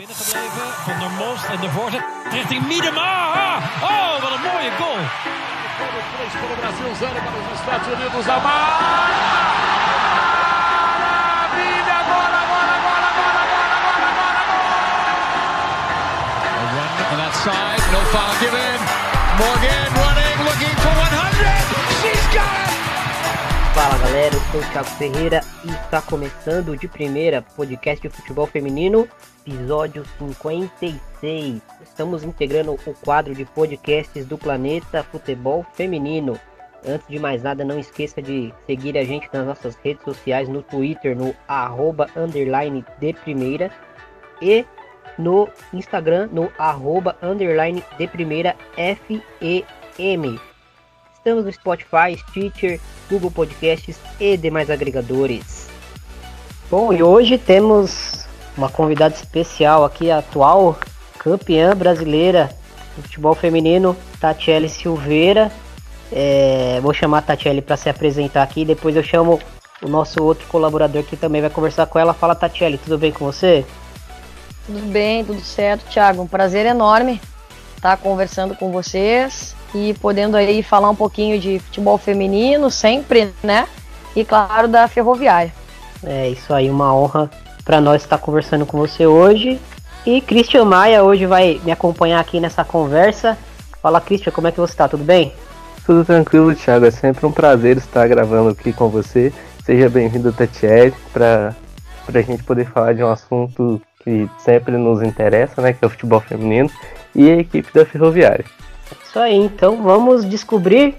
binnengebleven. Van der Most en de voorzet richting Miedema. Ah! Oh, wat een mooie goal. Para o Brasil, zero para os Estados Unidos. Amar! Maravilha! Agora, agora, agora, agora, agora, agora, agora! A run on that side, no foul given. Morgan galera, eu sou o Thiago Ferreira e está começando de primeira podcast de futebol feminino, episódio 56. Estamos integrando o quadro de podcasts do Planeta Futebol Feminino. Antes de mais nada, não esqueça de seguir a gente nas nossas redes sociais, no Twitter, no arroba underline de primeira e no Instagram, no arroba underline de primeira FEM. Estamos no Spotify, Stitcher, Google Podcasts e demais agregadores. Bom, e hoje temos uma convidada especial aqui, a atual campeã brasileira do futebol feminino, Tatiele Silveira. É, vou chamar a Tatiele para se apresentar aqui, depois eu chamo o nosso outro colaborador que também vai conversar com ela. Fala, Tatiele, tudo bem com você? Tudo bem, tudo certo, Thiago. Um prazer enorme estar conversando com vocês e podendo aí falar um pouquinho de futebol feminino, sempre, né? E claro, da ferroviária. É isso aí, uma honra para nós estar conversando com você hoje. E Christian Maia hoje vai me acompanhar aqui nessa conversa. Fala, Christian, como é que você está? Tudo bem? Tudo tranquilo, Thiago. É sempre um prazer estar gravando aqui com você. Seja bem-vindo, Tatiele, para a gente poder falar de um assunto que sempre nos interessa, né? Que é o futebol feminino e a equipe da Ferroviária. Isso aí, então vamos descobrir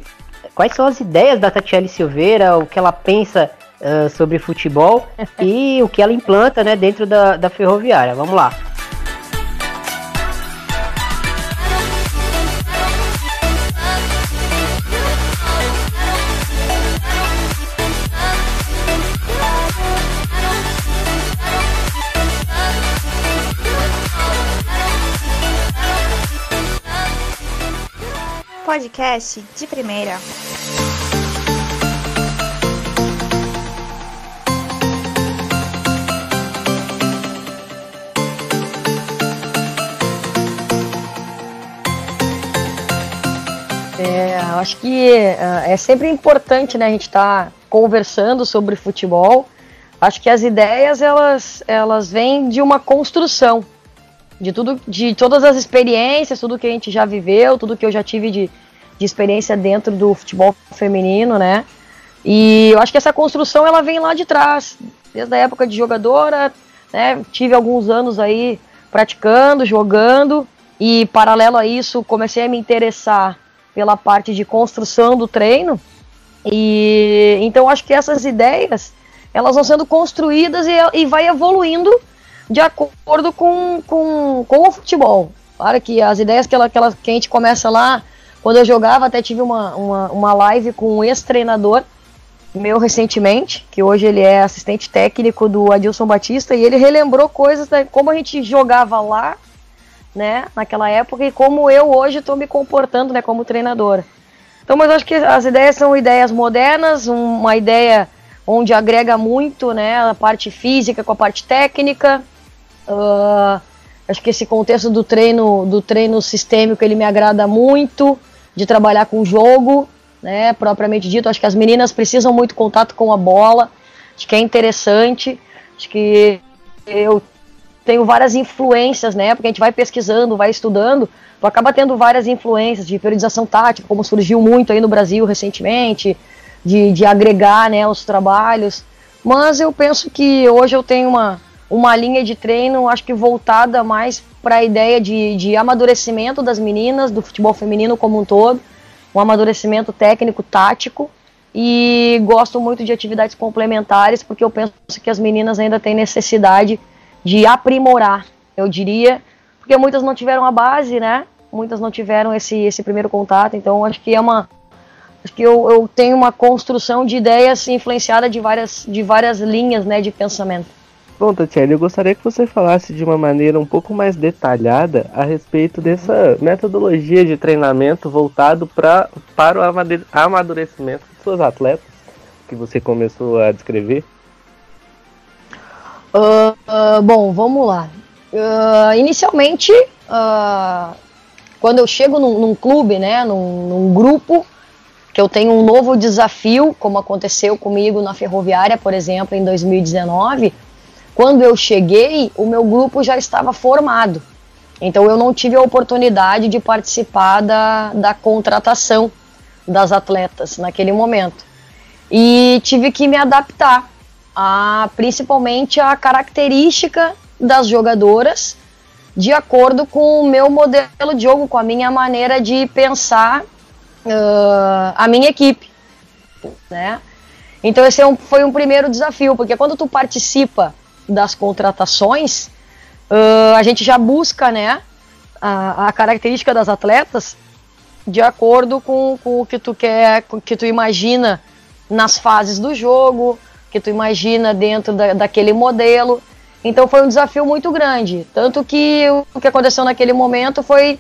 quais são as ideias da Tatiele Silveira, o que ela pensa uh, sobre futebol e o que ela implanta né, dentro da, da ferroviária. Vamos lá. Podcast de primeira. É, acho que uh, é sempre importante, né, a gente estar tá conversando sobre futebol. Acho que as ideias elas elas vêm de uma construção de tudo, de todas as experiências, tudo que a gente já viveu, tudo que eu já tive de, de experiência dentro do futebol feminino, né? E eu acho que essa construção ela vem lá de trás, desde a época de jogadora, né? Tive alguns anos aí praticando, jogando e paralelo a isso comecei a me interessar pela parte de construção do treino. E então acho que essas ideias elas vão sendo construídas e, e vai evoluindo de acordo com, com, com o futebol. Claro que as ideias que, ela, que, ela, que a gente começa lá, quando eu jogava, até tive uma, uma, uma live com um ex-treinador meu recentemente, que hoje ele é assistente técnico do Adilson Batista, e ele relembrou coisas como a gente jogava lá, né, naquela época, e como eu hoje estou me comportando, né, como treinadora. Então, mas eu acho que as ideias são ideias modernas, uma ideia onde agrega muito, né, a parte física com a parte técnica, Uh, acho que esse contexto do treino, do treino sistêmico, ele me agrada muito, de trabalhar com o jogo, né, propriamente dito. Acho que as meninas precisam muito contato com a bola, acho que é interessante, acho que eu tenho várias influências, né, porque a gente vai pesquisando, vai estudando, tu acaba tendo várias influências de periodização tática, como surgiu muito aí no Brasil recentemente, de, de agregar, né, os trabalhos, mas eu penso que hoje eu tenho uma uma linha de treino, acho que voltada mais para a ideia de, de amadurecimento das meninas, do futebol feminino como um todo, um amadurecimento técnico, tático, e gosto muito de atividades complementares, porque eu penso que as meninas ainda têm necessidade de aprimorar, eu diria, porque muitas não tiveram a base, né? Muitas não tiveram esse, esse primeiro contato, então acho que é uma. Acho que eu, eu tenho uma construção de ideias influenciada de várias, de várias linhas né, de pensamento. Bom, Tatiana, eu gostaria que você falasse de uma maneira um pouco mais detalhada a respeito dessa metodologia de treinamento voltado pra, para o amadurecimento de suas atletas que você começou a descrever. Uh, uh, bom, vamos lá. uh, inicialmente, quando eu chego num, num clube, né, num, num, grupo, que eu tenho um novo desafio, como aconteceu comigo na Ferroviária, por exemplo, em 2019, quando eu cheguei, o meu grupo já estava formado. Então eu não tive a oportunidade de participar da, da contratação das atletas naquele momento. E tive que me adaptar a principalmente a característica das jogadoras de acordo com o meu modelo de jogo, com a minha maneira de pensar uh, a minha equipe, né? Então esse é um, foi um primeiro desafio, porque quando tu participa das contratações, uh, a gente já busca, né, a, a, característica das atletas de acordo com, com o que tu quer, com o que tu imagina nas fases do jogo, que tu imagina dentro da, daquele modelo. Então foi um desafio muito grande. Tanto que o que aconteceu naquele momento foi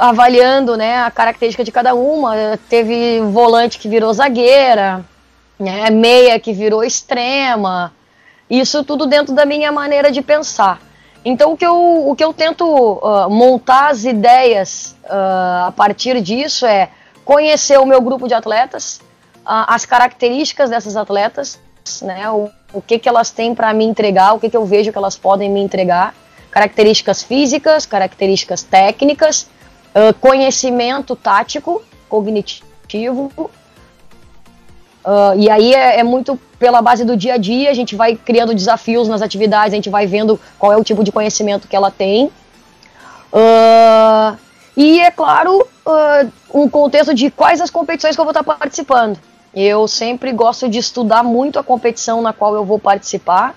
avaliando né, a característica de cada uma. Teve volante que virou zagueira, né, meia que virou extrema. Isso tudo dentro da minha maneira de pensar. Então o que eu, o que eu tento uh, montar as ideias uh, a partir disso é conhecer o meu grupo de atletas, uh, as características dessas atletas, né, o, o que, que elas têm para me entregar, o que, que eu vejo que elas podem me entregar, características físicas, características técnicas, conhecimento tático, cognitivo. Uh, e aí é, é, muito pela base do dia a dia, a gente vai criando desafios nas atividades, a gente vai vendo qual é o tipo de conhecimento que ela tem. Uh, e é claro, um contexto de quais as competições que eu vou estar participando. Eu sempre gosto de estudar muito a competição na qual eu vou participar,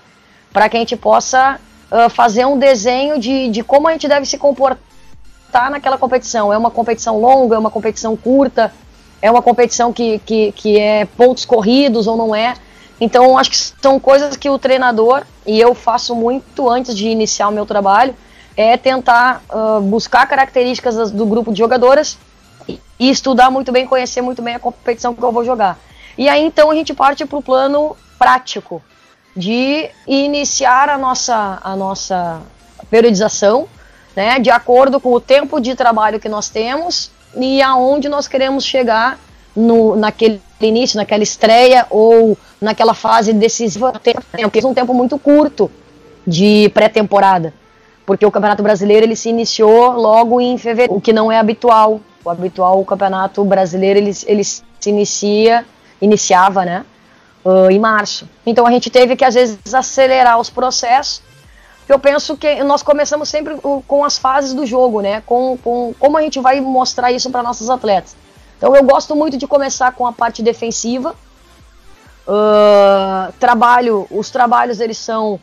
para que a gente possa uh, fazer um desenho de, de como a gente deve se comportar naquela competição. É uma competição longa, é uma competição curta, é uma competição que, que, que é pontos corridos ou não é. Então, acho que são coisas que o treinador, e eu faço muito antes de iniciar o meu trabalho, é tentar uh, buscar características do grupo de jogadoras e estudar muito bem, conhecer muito bem a competição que eu vou jogar. E aí então a gente parte para o plano prático de iniciar a nossa, a nossa periodização, né, de acordo com o tempo de trabalho que nós temos e aonde nós queremos chegar no, naquele início, naquela estreia ou naquela fase decisiva. Tem um tempo muito curto de pré-temporada, porque o Campeonato Brasileiro ele se iniciou logo em fevereiro, o que não é habitual o habitual o campeonato brasileiro ele, ele se inicia, iniciava, né, em março. Então a gente teve que às vezes acelerar os processos. Eu penso que nós começamos sempre com as fases do jogo, né, com, com como a gente vai mostrar isso para nossos atletas. Então eu gosto muito de começar com a parte defensiva. Uh, trabalho, os trabalhos eles são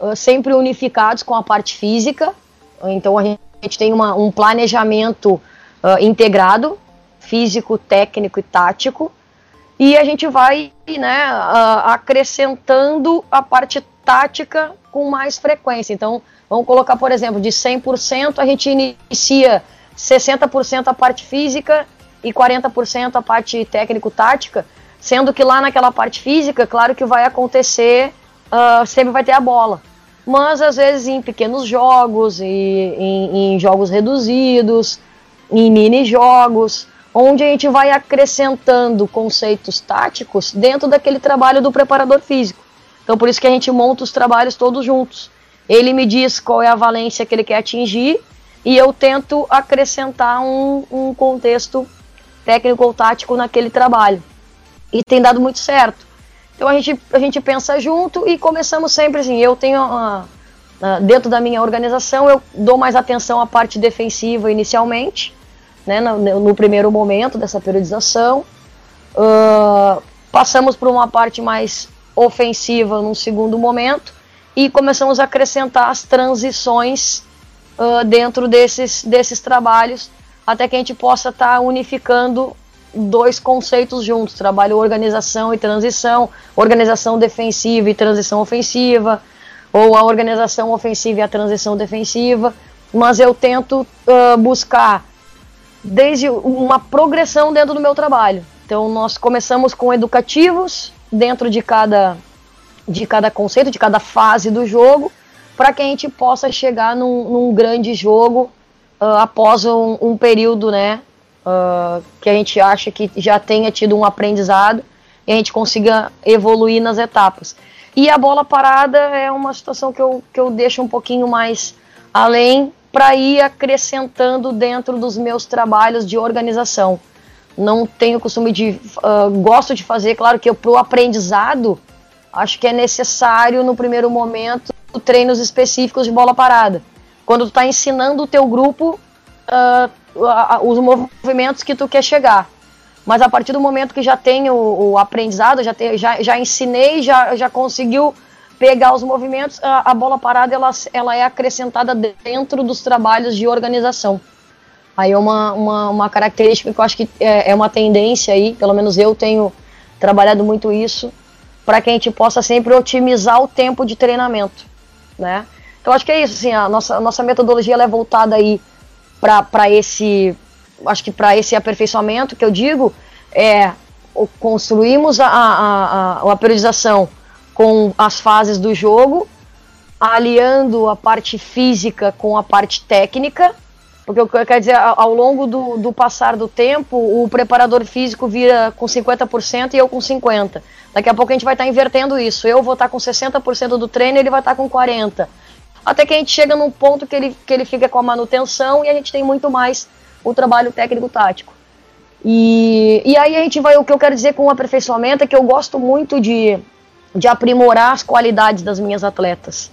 uh, sempre unificados com a parte física. Então a gente tem uma, um planejamento uh, integrado, físico, técnico e tático, e a gente vai né, acrescentando a parte tática com mais frequência. Então, vamos colocar, por exemplo, de 100% a gente inicia 60% a parte física e 40% a parte técnico-tática, sendo que lá naquela parte física, claro que vai acontecer, uh, sempre vai ter a bola. Mas às vezes em pequenos jogos, e em, em jogos reduzidos, em mini-jogos, onde a gente vai acrescentando conceitos táticos dentro daquele trabalho do preparador físico. Então, por isso que a gente monta os trabalhos todos juntos. Ele me diz qual é a valência que ele quer atingir e eu tento acrescentar um, um contexto técnico ou tático naquele trabalho. E tem dado muito certo. Então a gente, a gente pensa junto e começamos sempre assim. Eu tenho, uh, uh, dentro da minha organização, eu dou mais atenção à parte defensiva inicialmente né, no, no, primeiro momento dessa periodização. Uh, passamos por uma parte mais ofensiva num segundo momento e começamos a acrescentar as transições uh, dentro desses, desses trabalhos até que a gente possa estar tá unificando dois conceitos juntos, trabalho organização e transição, organização defensiva e transição ofensiva, ou a organização ofensiva e a transição defensiva, mas eu tento uh, buscar desde uma progressão dentro do meu trabalho. Então nós começamos com educativos dentro de cada de cada conceito, de cada fase do jogo. para que a gente possa chegar num, num grande jogo uh, após um, um, período, né, uh, que a gente acha que já tenha tido um aprendizado e a gente consiga evoluir nas etapas. E a bola parada é uma situação que eu, que eu deixo um pouquinho mais além para ir acrescentando dentro dos meus trabalhos de organização. Não tenho costume de. Uh, gosto de fazer, claro que para o aprendizado, acho que é necessário no primeiro momento treinos específicos de bola parada. Quando tu está ensinando o teu grupo uh, os movimentos que tu quer chegar. Mas a partir do momento que já tem o, o aprendizado, já, já, já ensinei, já, já conseguiu pegar os movimentos, a, a, bola parada ela, ela é acrescentada dentro dos trabalhos de organização. Aí é uma, uma, uma característica que eu acho que é, é uma tendência aí, pelo menos eu tenho trabalhado muito isso, para que a gente possa sempre otimizar o tempo de treinamento, né? Então acho que é isso, assim, a nossa, a nossa metodologia é voltada aí para esse acho que para esse aperfeiçoamento que eu digo, é construímos a, a, a, a periodização com as fases do jogo, aliando a parte física com a parte técnica, porque quer dizer, ao longo do, do passar do tempo, o preparador físico vira com 50% e eu com 50%. Daqui a pouco a gente vai estar tá invertendo isso. Eu vou estar tá com 60% do treino ele vai estar tá com 40%. Até que a gente chega num ponto que ele, que ele fica com a manutenção e a gente tem muito mais o trabalho técnico-tático. E, e aí a gente vai, o que eu quero dizer com o aperfeiçoamento é que eu gosto muito de, de aprimorar as qualidades das minhas atletas.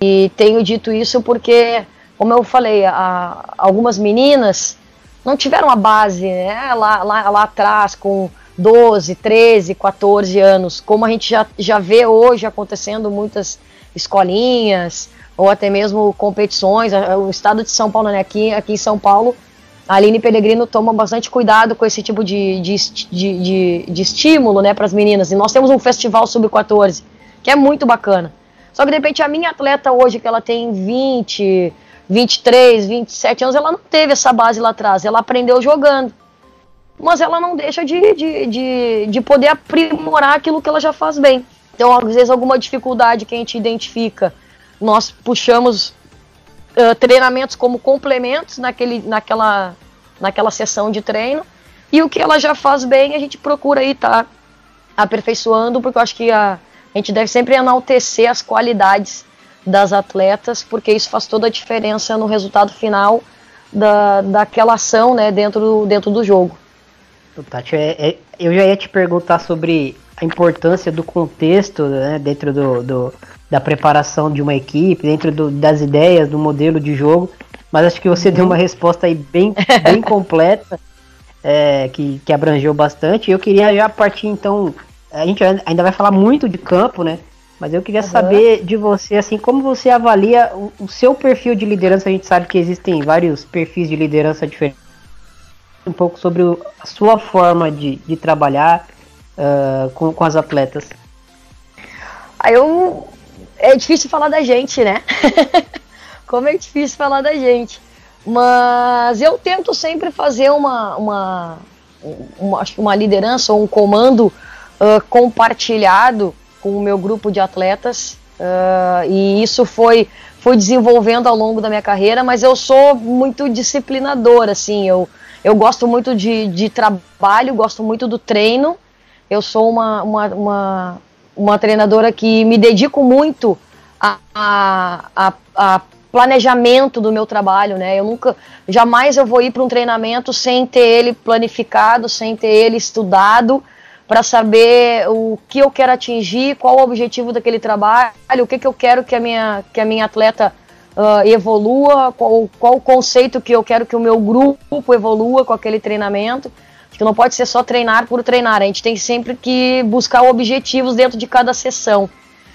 E tenho dito isso porque, como eu falei, a, algumas meninas não tiveram a base né, lá, lá, lá atrás, com 12, 13, 14 anos, como a gente já, já vê hoje acontecendo muitas escolinhas ou até mesmo competições. O estado de São Paulo, né, aqui, aqui em São Paulo, a Aline Pellegrino toma bastante cuidado com esse tipo de, de, de, de, de estímulo né, para as meninas. E nós temos um festival sub-14, que é muito bacana. Só que de repente a minha atleta hoje, que ela tem 20, 23, 27 anos, ela não teve essa base lá atrás, ela aprendeu jogando. Mas ela não deixa de, de, de, de poder aprimorar aquilo que ela já faz bem. Então, às vezes, alguma dificuldade que a gente identifica, nós puxamos uh, treinamentos como complementos naquele, naquela, naquela sessão de treino. E o que ela já faz bem, a gente procura aí estar tá aperfeiçoando, porque eu acho que a, a gente deve sempre enaltecer as qualidades das atletas, porque isso faz toda a diferença no resultado final da, daquela ação né, dentro, dentro do jogo. Tati, é, é, eu já ia te perguntar sobre a importância do contexto né, dentro do, do, da preparação de uma equipe, dentro do, das ideias, do modelo de jogo, mas acho que você uhum. deu uma resposta aí bem, bem completa, é, que, que abrangeu bastante. Eu queria já partir então, a gente ainda vai falar muito de campo, né? Mas eu queria uhum. saber de você, assim, como você avalia o, o, seu perfil de liderança. A gente sabe que existem vários perfis de liderança diferentes. Um pouco sobre o, a sua forma de, de trabalhar uh, com, com as atletas. Aí eu é difícil falar da gente, né? Como é difícil falar da gente. Mas eu tento sempre fazer uma, uma, uma, uma liderança ou um comando uh, compartilhado com o meu grupo de atletas. Uh, e isso foi, foi desenvolvendo ao longo da minha carreira, mas eu sou muito disciplinador, assim, eu, eu gosto muito de, de trabalho, gosto muito do treino, eu sou uma, uma, uma, uma treinadora que me dedico muito a, a, a, planejamento do meu trabalho, né? Eu nunca, jamais eu vou ir para um treinamento sem ter ele planificado, sem ter ele estudado, para saber o que eu quero atingir, qual o objetivo daquele trabalho, o que, que eu quero que a minha, que a minha atleta uh, evolua, qual, qual o conceito que eu quero que o meu grupo evolua com aquele treinamento. Acho que não pode ser só treinar por treinar, a gente tem sempre que buscar objetivos dentro de cada sessão.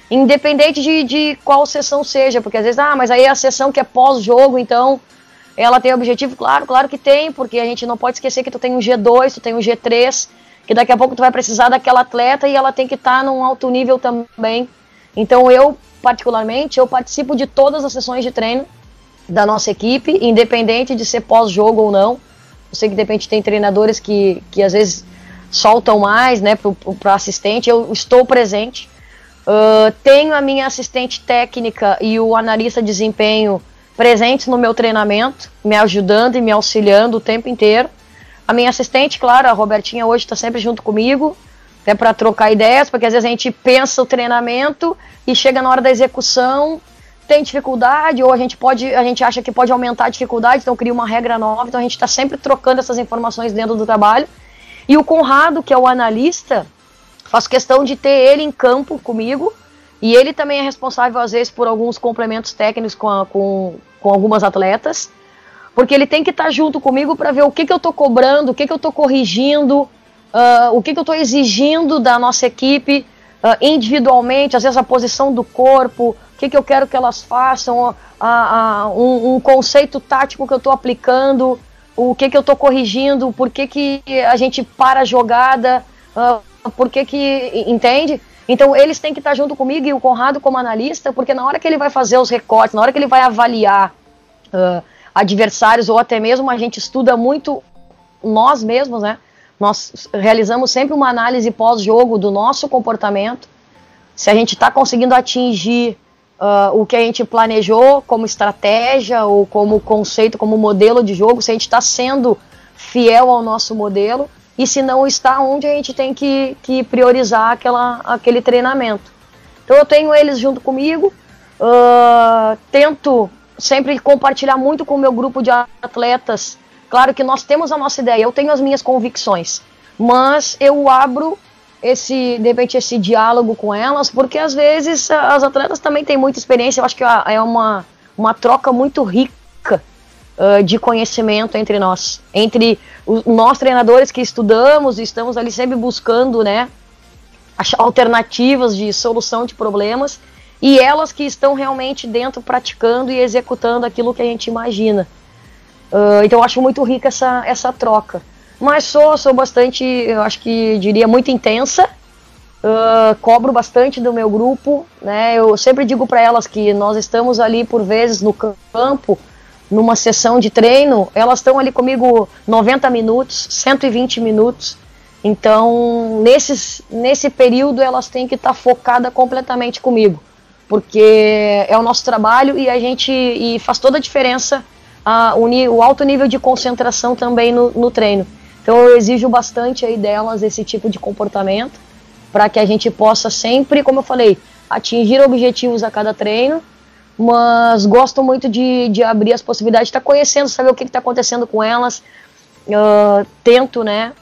Independente de, de qual sessão seja, porque às vezes, ah, mas aí é a sessão que é pós-jogo, então ela tem objetivo? Claro, claro que tem, porque a gente não pode esquecer que tu tem um G2, tu tem um G3, que daqui a pouco tu vai precisar daquela atleta e ela tem que estar tá num alto nível também. Então eu, particularmente, eu participo de todas as sessões de treino da nossa equipe, independente de ser pós-jogo ou não. Eu sei que de repente tem treinadores que, que às vezes soltam mais, né, para assistente. Eu estou presente, Uh, tenho a minha assistente técnica e o analista de desempenho presentes no meu treinamento, me ajudando e me auxiliando o tempo inteiro. A minha assistente, claro, a Robertinha hoje está sempre junto comigo, até para trocar ideias, porque às vezes a gente pensa o treinamento e chega na hora da execução, tem dificuldade, ou a gente pode, a gente acha que pode aumentar a dificuldade, então cria uma regra nova, então a gente está sempre trocando essas informações dentro do trabalho. E o Conrado, que é o analista, faço questão de ter ele em campo comigo, e ele também é responsável, às vezes, por alguns complementos técnicos com, a, com, com algumas atletas porque ele tem que estar tá junto comigo para ver o que, que eu estou cobrando, o que, que eu estou corrigindo, uh, o que, que eu estou exigindo da nossa equipe uh, individualmente, às vezes a posição do corpo, o que, que eu quero que elas façam, uh, um, um, conceito tático que eu estou aplicando, o que, que eu estou corrigindo, por que, que a gente para a jogada, por que que, entende? Então eles têm que estar tá junto comigo e o Conrado como analista, porque na hora que ele vai fazer os recortes, na hora que ele vai avaliar uh, adversários ou até mesmo a gente estuda muito nós mesmos, né? Nós realizamos sempre uma análise pós-jogo do nosso comportamento, se a gente está conseguindo atingir uh, o que a gente planejou como estratégia ou como conceito, como modelo de jogo, se a gente está sendo fiel ao nosso modelo e se não está, onde a gente tem que, que priorizar aquela, aquele treinamento. Então eu tenho eles junto comigo, uh, tento sempre compartilhar muito com o meu grupo de atletas. Claro que nós temos a nossa ideia, eu tenho as minhas convicções, mas eu abro esse, de repente, esse diálogo com elas, porque às vezes as atletas também têm muita experiência, eu acho que é uma, uma troca muito rica uh, de conhecimento entre nós, entre os, nós treinadores que estudamos e estamos ali sempre buscando, né, alternativas de solução de problemas, e elas que estão realmente dentro praticando e executando aquilo que a gente imagina. Uh, então eu acho muito rica essa, essa troca. Mas sou, sou bastante, eu acho que diria muito intensa, uh, cobro bastante do meu grupo, né? Eu sempre digo para elas que nós estamos ali por vezes no campo, numa sessão de treino, elas estão ali comigo 90 minutos, 120 minutos. Então, nesses, nesse período, elas têm que estar tá focadas completamente comigo porque é o nosso trabalho e a gente e faz toda a diferença a, o, o alto nível de concentração também no, no treino. Então eu exijo bastante aí delas esse tipo de comportamento para que a gente possa sempre, como eu falei, atingir objetivos a cada treino, mas gosto muito de, de abrir as possibilidades, de estar tá conhecendo, saber o que está acontecendo com elas, uh, tento, né,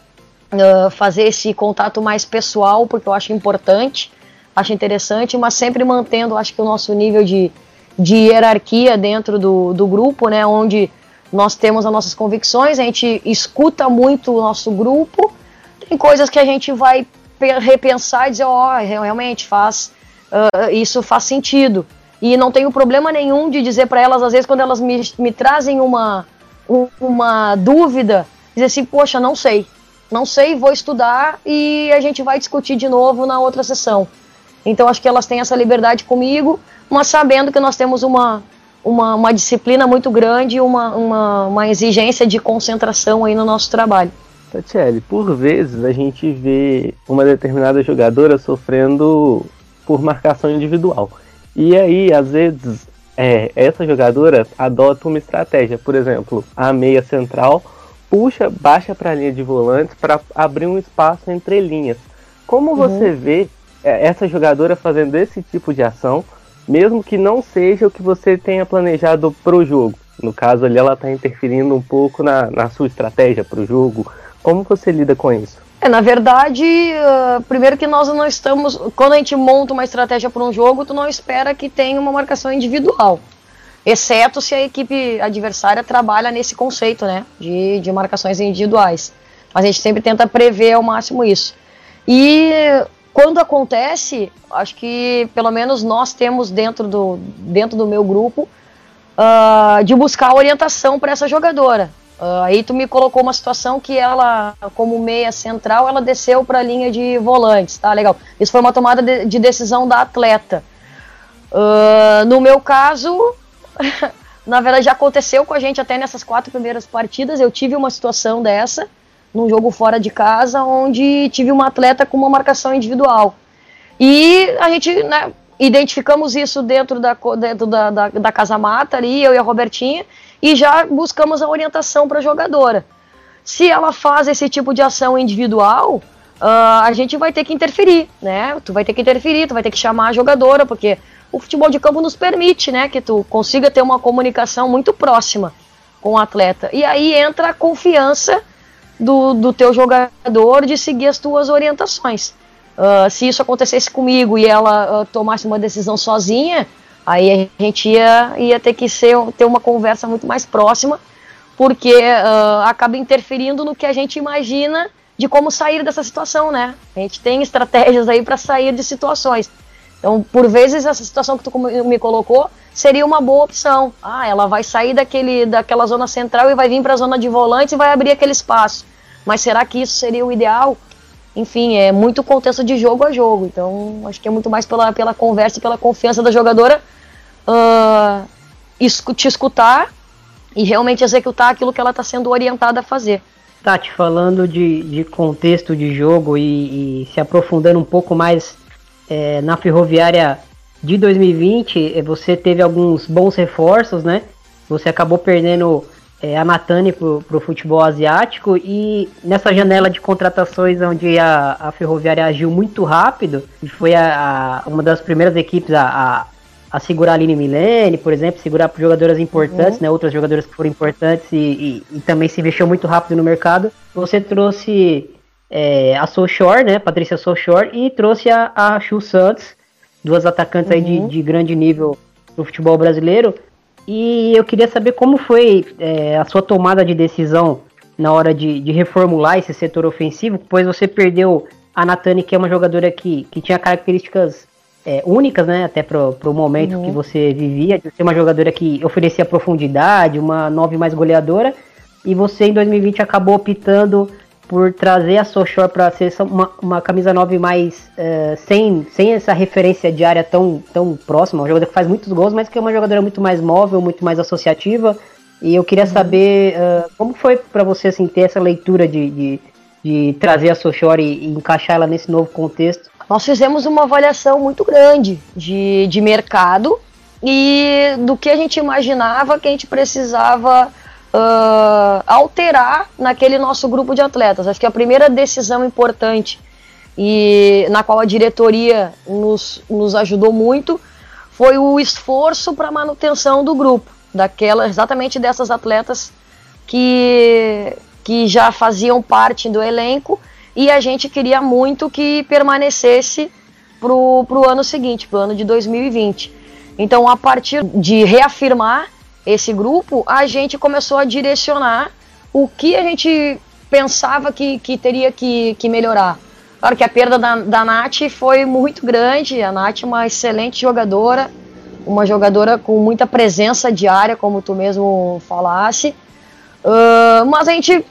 uh, fazer esse contato mais pessoal, porque eu acho importante, acho interessante, mas sempre mantendo, acho que o nosso nível de, de hierarquia dentro do, do grupo, né, onde nós temos as nossas convicções, a gente escuta muito o nosso grupo, tem coisas que a gente vai repensar e dizer, ó, oh, realmente faz, uh, isso faz sentido. E não tenho problema nenhum de dizer para elas, às vezes, quando elas me, me trazem uma, uma dúvida, dizer assim, poxa, não sei, não sei, vou estudar e a gente vai discutir de novo na outra sessão. Então acho que elas têm essa liberdade comigo, mas sabendo que nós temos uma, uma, uma disciplina muito grande, uma, uma, uma exigência de concentração aí no nosso trabalho. Tatiele, por vezes a gente vê uma determinada jogadora sofrendo por marcação individual. E aí, às vezes, é, essa jogadora adota uma estratégia. Por exemplo, a meia central puxa, baixa para a linha de volantes para abrir um espaço entre linhas. Como uhum. você vê essa jogadora fazendo esse tipo de ação, mesmo que não seja o que você tenha planejado pro jogo. No caso ali, ela está interferindo um pouco na, na sua estratégia pro jogo. Como você lida com isso? É, na verdade, uh, primeiro que nós não estamos. Quando a gente monta uma estratégia para um jogo, tu não espera que tenha uma marcação individual. Exceto se a equipe adversária trabalha nesse conceito, né? De, de marcações individuais. Mas a gente sempre tenta prever ao máximo isso. E quando acontece, acho que pelo menos nós temos dentro do, dentro do meu grupo uh, de buscar orientação para essa jogadora. Uh, aí tu me colocou uma situação que ela, como meia central, ela desceu para a linha de volantes, tá legal. Isso foi uma tomada de, de decisão da atleta. Uh, no meu caso, na verdade já aconteceu com a gente até nessas quatro primeiras partidas. Eu tive uma situação dessa num jogo fora de casa, onde tive uma atleta com uma marcação individual. E a gente né, identificamos isso dentro da, dentro da, da, da Casa Mata ali, eu e a Robertinha, e já buscamos a orientação para a jogadora. Se ela faz esse tipo de ação individual, uh, a gente vai ter que interferir, né? Tu vai ter que interferir, tu vai ter que chamar a jogadora, porque o futebol de campo nos permite, né, que tu consiga ter uma comunicação muito próxima com o atleta. E aí entra a confiança do, do teu jogador de seguir as tuas orientações. Uh, se isso acontecesse comigo e ela uh, tomasse uma decisão sozinha, aí a gente ia, ia ter que ser, ter uma conversa muito mais próxima, porque uh, acaba interferindo no que a gente imagina de como sair dessa situação, né? A gente tem estratégias aí para sair de situações. Então, por vezes, essa situação que tu me colocou seria uma boa opção. Ah, ela vai sair daquele, daquela zona central e vai vir para a zona de volantes e vai abrir aquele espaço. Mas será que isso seria o ideal? Enfim, é muito contexto de jogo a jogo. Então, acho que é muito mais pela, pela conversa e pela confiança da jogadora uh, te escutar e realmente executar aquilo que ela está sendo orientada a fazer. Tati, falando de, de contexto de jogo e, e se aprofundando um pouco mais é, na Ferroviária de 2020, é, você teve alguns bons reforços, né? Você acabou perdendo é, a Natane pro, pro futebol asiático e nessa janela de contratações onde a, a Ferroviária agiu muito rápido e foi a, a uma das primeiras equipes a, a, a segurar a Aline Milene, por exemplo, segurar jogadoras importantes, uhum. né, outras jogadoras que foram importantes e, e, e, também se investiu muito rápido no mercado. Você trouxe é, a Sochor, né, Patrícia Sochor, e trouxe a, a Chu Santos, duas atacantes uhum. aí de, uhum. de, grande nível no futebol brasileiro. E eu queria saber como foi é, a sua tomada de decisão na hora de, de, reformular esse setor ofensivo, pois você perdeu a Natane, que é uma jogadora que, que tinha características é, únicas, né, até pro, pro momento uhum. que você vivia, de ser uma jogadora que oferecia profundidade, uma nove mais goleadora, e você em 2020 acabou optando por trazer a Sochor para ser uma, uma camisa 9 mais uh, sem, sem essa referência de área tão, tão próxima, uma jogadora que faz muitos gols, mas que é uma jogadora muito mais móvel, muito mais associativa. E eu queria uhum. saber uh, como foi para você assim, ter essa leitura de, de, de trazer a Sochor e, e, encaixar ela nesse novo contexto. Nós fizemos uma avaliação muito grande de, de mercado e do que a gente imaginava que a gente precisava uh, alterar naquele nosso grupo de atletas. Acho que a primeira decisão importante e na qual a diretoria nos, nos ajudou muito foi o esforço para manutenção do grupo, daquela exatamente dessas atletas que, que já faziam parte do elenco e a gente queria muito que permanecesse para o ano seguinte, para o ano de 2020. Então, a partir de reafirmar esse grupo, a gente começou a direcionar o que a gente pensava que, que teria que, que melhorar. Claro que a perda da, da Nath foi muito grande, a Nath é uma excelente jogadora, uma jogadora com muita presença diária, como tu mesmo falasse, uh, mas a gente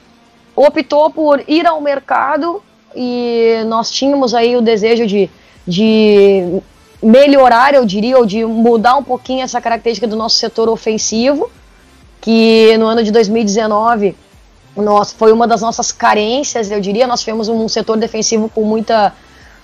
optou por ir ao mercado e nós tínhamos aí o desejo de, de melhorar, eu diria, ou de mudar um pouquinho essa característica do nosso setor ofensivo, que no ano de 2019 nós, foi uma das nossas carências, eu diria. Nós tivemos um setor defensivo com muita,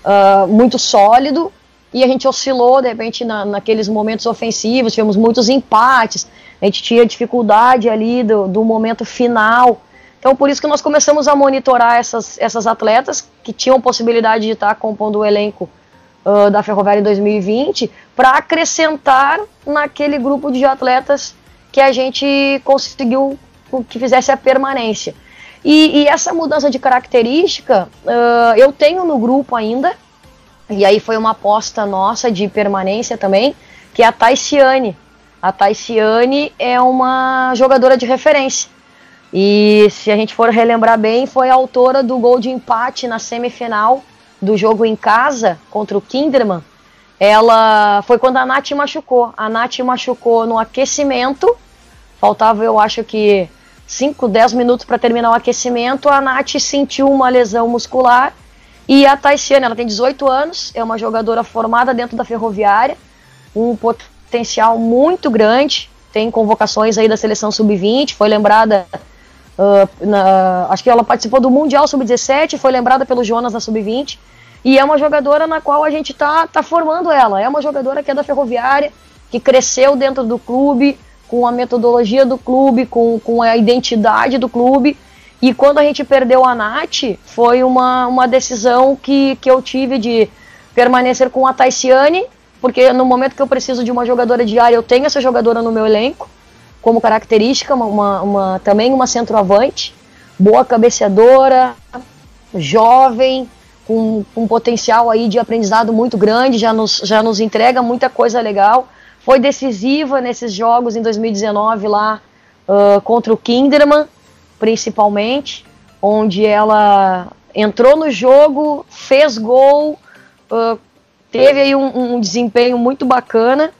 uh, muito sólido e a gente oscilou, de repente, na, naqueles momentos ofensivos. Tivemos muitos empates, a gente tinha dificuldade ali do, do momento final. Então, por isso que nós começamos a monitorar essas, essas atletas que tinham possibilidade de estar compondo o elenco uh, da Ferroviária em 2020 para acrescentar naquele grupo de atletas que a gente conseguiu que fizesse a permanência. E, e essa mudança de característica uh, eu tenho no grupo ainda, e aí foi uma aposta nossa de permanência também, que é a Taiciane. A Taiciane é uma jogadora de referência. E se a gente for relembrar bem, foi a autora do gol de empate na semifinal do jogo em casa contra o Kinderman, ela foi quando a Nath machucou. A Nath machucou no aquecimento, faltava eu acho que 5, 10 minutos para terminar o aquecimento. A Nath sentiu uma lesão muscular e a Taisiane, ela tem 18 anos, é uma jogadora formada dentro da Ferroviária, um potencial muito grande, tem convocações aí da seleção sub-20, foi lembrada Uh, na, acho que ela participou do Mundial Sub-17, foi lembrada pelo Jonas na Sub-20. E é uma jogadora na qual a gente tá, tá formando ela. É uma jogadora que é da Ferroviária, que cresceu dentro do clube, com a metodologia do clube, com, com a identidade do clube. E quando a gente perdeu a Nath, foi uma, uma decisão que, que eu tive de permanecer com a Taisiane, porque no momento que eu preciso de uma jogadora de área, eu tenho essa jogadora no meu elenco, como característica, uma, uma também uma centroavante, boa cabeceadora, jovem, com, com potencial aí de aprendizado muito grande, já nos, já nos entrega muita coisa legal. Foi decisiva nesses jogos em 2019 lá uh, contra o Kinderman, principalmente, onde ela entrou no jogo, fez gol, uh, teve aí um, um, desempenho muito bacana.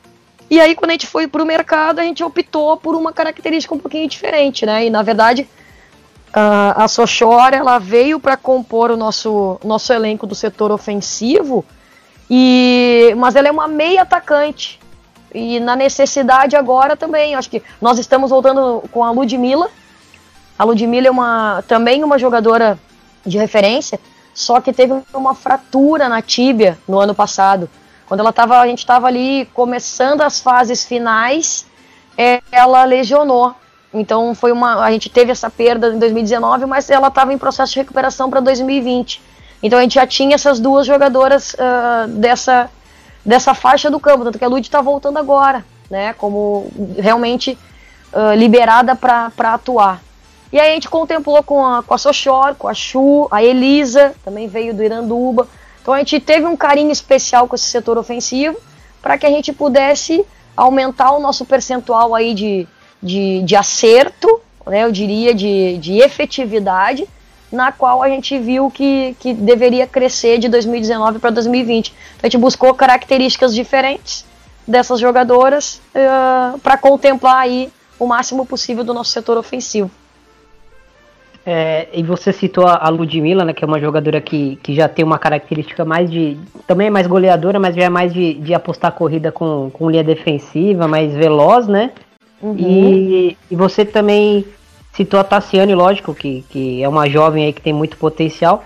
E aí, quando a gente foi para o mercado, a gente optou por uma característica um pouquinho diferente, né? E na verdade, a Sochora ela veio para compor o nosso, nosso elenco do setor ofensivo, e mas ela é uma meia atacante. E na necessidade agora também, acho que nós estamos voltando com a Ludmilla. A Ludmilla é uma, também uma jogadora de referência, só que teve uma fratura na tíbia no ano passado. Quando ela tava, a gente estava ali começando as fases finais, ela lesionou. Então foi uma, a gente teve essa perda em 2019, mas ela estava em processo de recuperação para 2020. Então a gente já tinha essas duas jogadoras uh, dessa, dessa faixa do campo, tanto que a Lud está voltando agora, né? Como realmente uh, liberada para atuar. E aí a gente contemplou com a, com a Sochor, com a Chu, a Elisa, também veio do Iranduba. Então a gente teve um carinho especial com esse setor ofensivo para que a gente pudesse aumentar o nosso percentual aí de, de, de acerto, né, eu diria, de, de efetividade, na qual a gente viu que, que deveria crescer de 2019 para 2020. Então, a gente buscou características diferentes dessas jogadoras uh, para contemplar aí o máximo possível do nosso setor ofensivo. É, e você citou a Ludmilla, né, que é uma jogadora que, que já tem uma característica mais de. Também é mais goleadora, mas já é mais de, de apostar corrida com, com linha defensiva, mais veloz, né? Uhum. E, e você também citou a Tassiane, lógico, que, que é uma jovem aí que tem muito potencial.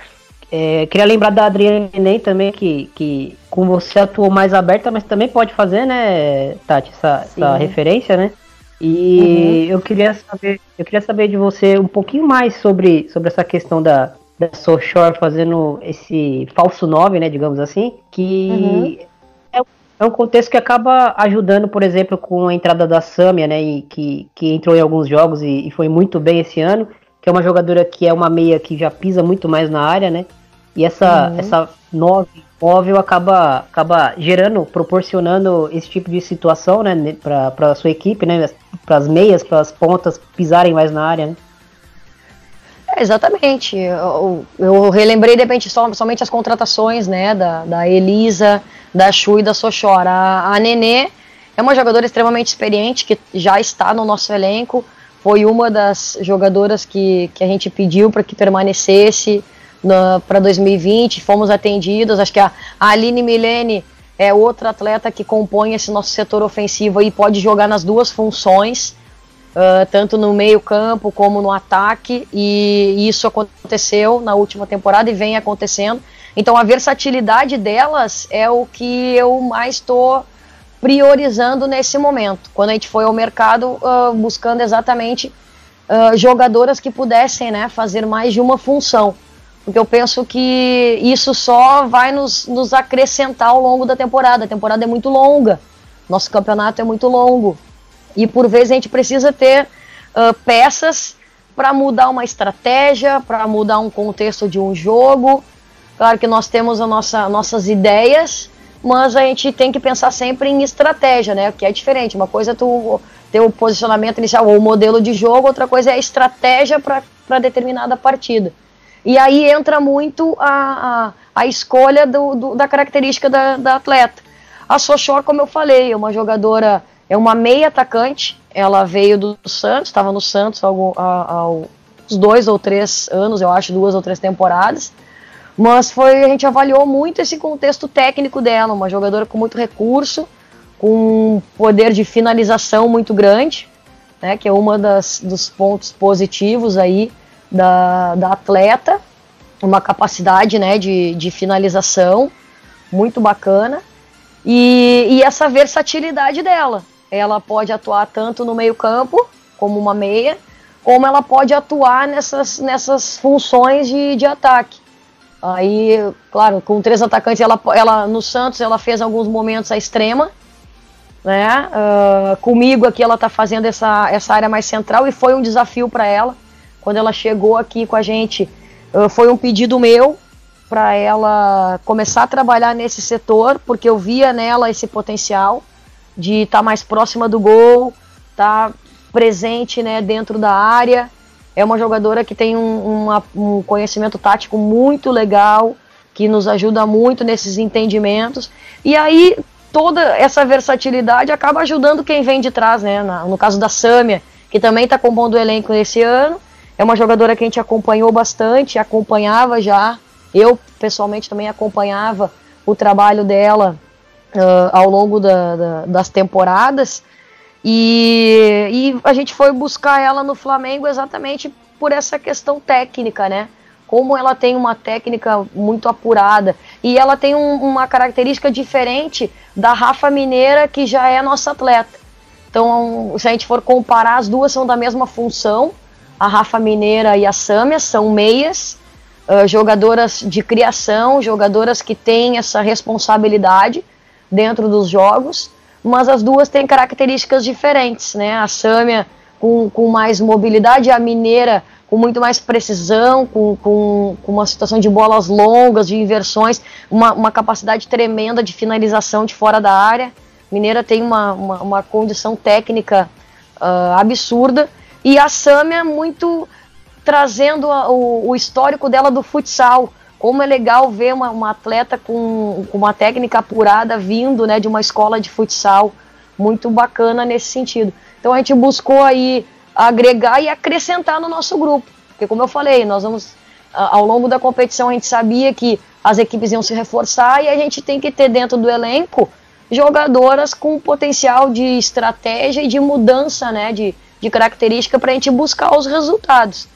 É, queria lembrar da Adriane Enem também, que, que com você atuou mais aberta, mas também pode fazer, né, Tati, essa, essa referência, né? E uhum. eu queria saber, eu queria saber de você um pouquinho mais sobre, sobre essa questão da, da Soulshore fazendo esse falso 9, né, digamos assim, que uhum. é, é, um contexto que acaba ajudando, por exemplo, com a entrada da Samia, né, e, que, que entrou em alguns jogos e, e, foi muito bem esse ano, que é uma jogadora que é uma meia que já pisa muito mais na área, né, e essa, uhum. essa 9 óbvio, acaba, acaba gerando, proporcionando esse tipo de situação, né, para a sua equipe, né, para as meias, para as pontas pisarem mais na área, né? é, Exatamente. Eu, eu, relembrei, de repente, som, somente as contratações, né, da, da Elisa, da Chu e da Sochora. A, a Nenê é uma jogadora extremamente experiente, que já está no nosso elenco, foi uma das jogadoras que, que a gente pediu para que permanecesse, para 2020. Fomos atendidos. Acho que a, Aline Milene é outra atleta que compõe esse nosso setor ofensivo e pode jogar nas duas funções. Uh, tanto no meio campo como no ataque, e isso aconteceu na última temporada e vem acontecendo. Então a versatilidade delas é o que eu mais estou priorizando nesse momento. Quando a gente foi ao mercado uh, buscando exatamente uh, jogadoras que pudessem né, fazer mais de uma função. Porque eu penso que isso só vai nos, nos acrescentar ao longo da temporada. A temporada é muito longa, nosso campeonato é muito longo. E por vezes a gente precisa ter uh, peças para mudar uma estratégia, para mudar um contexto de um jogo, Claro que nós temos a nossa, nossas ideias, mas a gente tem que pensar sempre em estratégia, né? Que é diferente. Uma coisa é tu ter o posicionamento inicial ou o modelo de jogo, outra coisa é a estratégia para determinada partida. E aí entra muito a, a, a escolha do, do, da característica da, da atleta. A Sochor, como eu falei, é uma jogadora, é uma meia atacante. Ela veio do Santos, estava no Santos há, há uns dois ou três anos, eu acho, duas ou três temporadas. Mas foi, a gente avaliou muito esse contexto técnico dela, uma jogadora com muito recurso, com um poder de finalização muito grande, né, que é uma das, dos pontos positivos aí da, da atleta. uma capacidade né, de, de finalização muito bacana e, e essa versatilidade dela. Ela pode atuar tanto no meio-campo, como uma meia, como ela pode atuar nessas, nessas funções de, de ataque. Aí, claro, com três atacantes, ela, ela no Santos ela fez alguns momentos a extrema, né? Uh, comigo aqui ela está fazendo essa, essa área mais central e foi um desafio para ela. Quando ela chegou aqui com a gente, foi um pedido meu para ela começar a trabalhar nesse setor, porque eu via nela esse potencial de estar tá mais próxima do gol, estar tá presente né, dentro da área. É uma jogadora que tem um, uma, um conhecimento tático muito legal, que nos ajuda muito nesses entendimentos. E aí toda essa versatilidade acaba ajudando quem vem de trás, né? no caso da Sâmia, que também está compondo o elenco esse ano. É uma jogadora que a gente acompanhou bastante, acompanhava já. Eu, pessoalmente, também acompanhava o trabalho dela uh, ao longo da, da, das temporadas. E, e a gente foi buscar ela no Flamengo exatamente por essa questão técnica, né? Como ela tem uma técnica muito apurada e ela tem um, uma característica diferente da Rafa Mineira, que já é nossa atleta. Então, se a gente for comparar, as duas são da mesma função. A Rafa Mineira e a Sâmia são meias, uh, jogadoras de criação, jogadoras que têm essa responsabilidade dentro dos jogos, mas as duas têm características diferentes, né? A Sâmia com, com mais mobilidade, a Mineira com muito mais precisão, com, com, com, uma situação de bolas longas, de inversões, uma, uma capacidade tremenda de finalização de fora da área. Mineira tem uma, uma, uma condição técnica uh, absurda. E a Sâmia muito trazendo a, o, o histórico dela do futsal, como é legal ver uma, uma atleta com, com, uma técnica apurada vindo né, de uma escola de futsal. Muito bacana nesse sentido. Então a gente buscou aí agregar e acrescentar no nosso grupo, porque como eu falei, nós vamos ao longo da competição a gente sabia que as equipes iam se reforçar e a gente tem que ter dentro do elenco jogadoras com potencial de estratégia e de mudança né, de, de característica para a gente buscar os resultados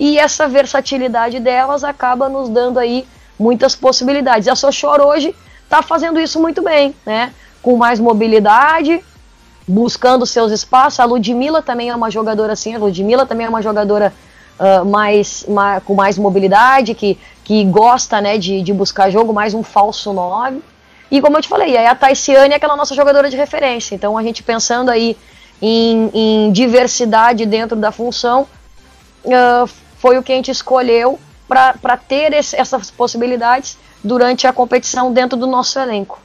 e essa versatilidade delas acaba nos dando aí muitas possibilidades. A Sochor hoje está fazendo isso muito bem, né? Com mais mobilidade, buscando seus espaços. A Ludmilla também é uma jogadora assim, a Ludmilla também é uma jogadora uh, mais, mais, com mais mobilidade, que, que gosta né, de, de buscar jogo, mais um falso 9. E como eu te falei, a Taiciane é aquela nossa jogadora de referência. Então a gente pensando aí em, em diversidade dentro da função, uh, foi o que a gente escolheu para ter esse, essas possibilidades durante a competição dentro do nosso elenco.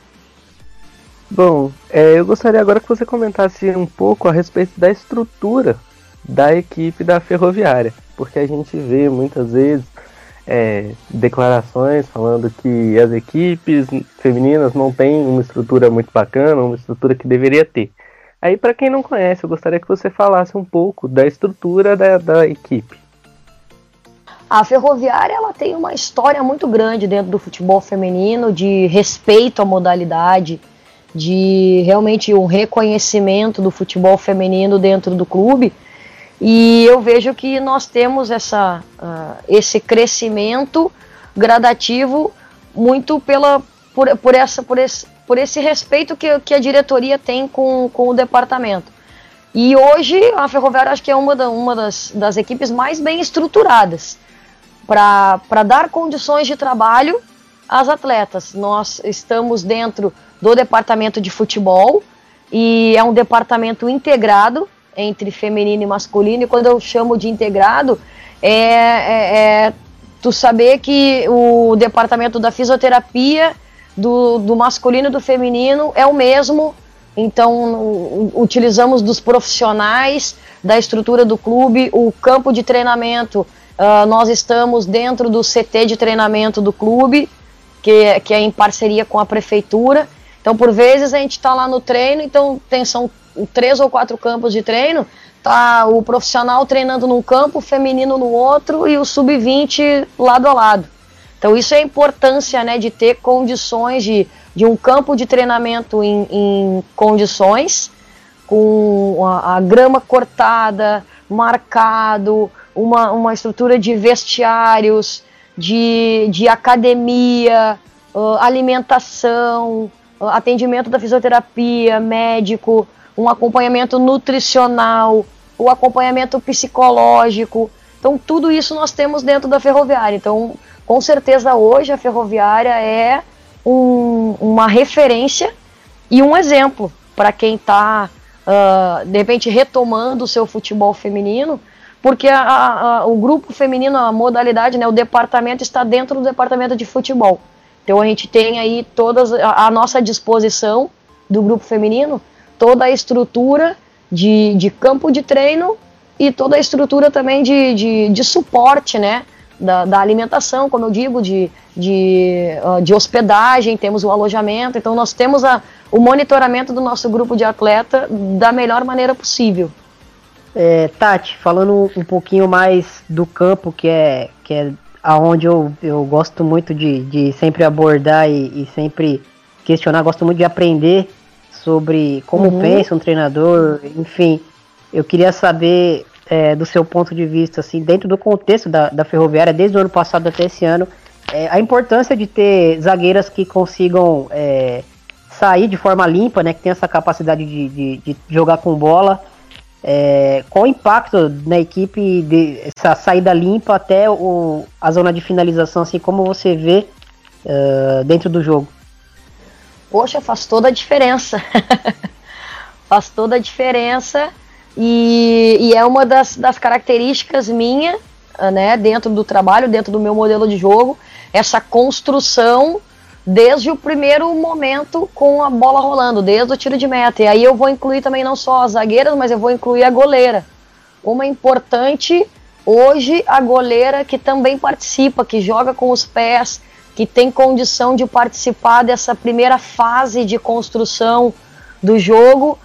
Bom, é, eu gostaria agora que você comentasse um pouco a respeito da estrutura da equipe da Ferroviária, porque a gente vê muitas vezes é, declarações falando que as equipes femininas não têm uma estrutura muito bacana, uma estrutura que deveria ter. Aí, para quem não conhece, eu gostaria que você falasse um pouco da estrutura da, da equipe. A Ferroviária ela tem uma história muito grande dentro do futebol feminino de respeito à modalidade, de realmente um reconhecimento do futebol feminino dentro do clube. E eu vejo que nós temos essa, uh, esse crescimento gradativo muito pela, por, por, essa, por, esse, por esse respeito que, que a diretoria tem com, com o departamento. E hoje a Ferroviária acho que é uma, da, uma das, das equipes mais bem estruturadas para dar condições de trabalho às atletas. Nós estamos dentro do departamento de futebol e é um departamento integrado entre feminino e masculino. E quando eu chamo de integrado, é, é, é tu saber que o departamento da fisioterapia do, do masculino e do feminino é o mesmo. Então, utilizamos dos profissionais da estrutura do clube, o campo de treinamento Uh, nós estamos dentro do CT de treinamento do clube, que, que é em parceria com a prefeitura. Então, por vezes, a gente está lá no treino, então tem, são três ou quatro campos de treino, tá o profissional treinando num campo, o feminino no outro e o sub-20 lado a lado. Então, isso é a importância né, de ter condições de, de um campo de treinamento em, em condições, com a, a grama cortada, marcado, uma, uma estrutura de vestiários, de, de academia, uh, alimentação, uh, atendimento da fisioterapia, médico, um acompanhamento nutricional, o acompanhamento psicológico. Então, tudo isso nós temos dentro da ferroviária. Então, com certeza, hoje a ferroviária é um, uma referência e um exemplo para quem está, uh, de repente, retomando o seu futebol feminino, porque a, a, o grupo feminino, a modalidade, né, o departamento está dentro do departamento de futebol. Então a gente tem aí todas a, a nossa disposição do grupo feminino, toda a estrutura de, de campo de treino e toda a estrutura também de, de, de suporte, né? Da, da, alimentação, como eu digo, de, de, uh, de hospedagem, temos o alojamento, então nós temos a, o monitoramento do nosso grupo de atleta da melhor maneira possível. É, Tati, falando um pouquinho mais do campo, que é, que é aonde eu, eu gosto muito de, de sempre abordar e, e sempre questionar, gosto muito de aprender sobre como uhum. pensa um treinador, enfim. Eu queria saber é, do seu ponto de vista, assim, dentro do contexto da, da ferroviária, desde o ano passado até esse ano, é, a importância de ter zagueiras que consigam é, sair de forma limpa, né, que tem essa capacidade de, de, de jogar com bola. É, qual o impacto na equipe de essa saída limpa até o, a zona de finalização, assim como você vê uh, dentro do jogo? poxa, faz toda a diferença. faz toda a diferença e, e é uma das, das características minha, né, dentro do trabalho, dentro do meu modelo de jogo, essa construção desde o primeiro momento com a bola rolando, desde o tiro de meta. E aí eu vou incluir também não só as zagueiras, mas eu vou incluir a goleira. Uma importante hoje a goleira que também participa, que joga com os pés, que tem condição de participar dessa primeira fase de construção do jogo,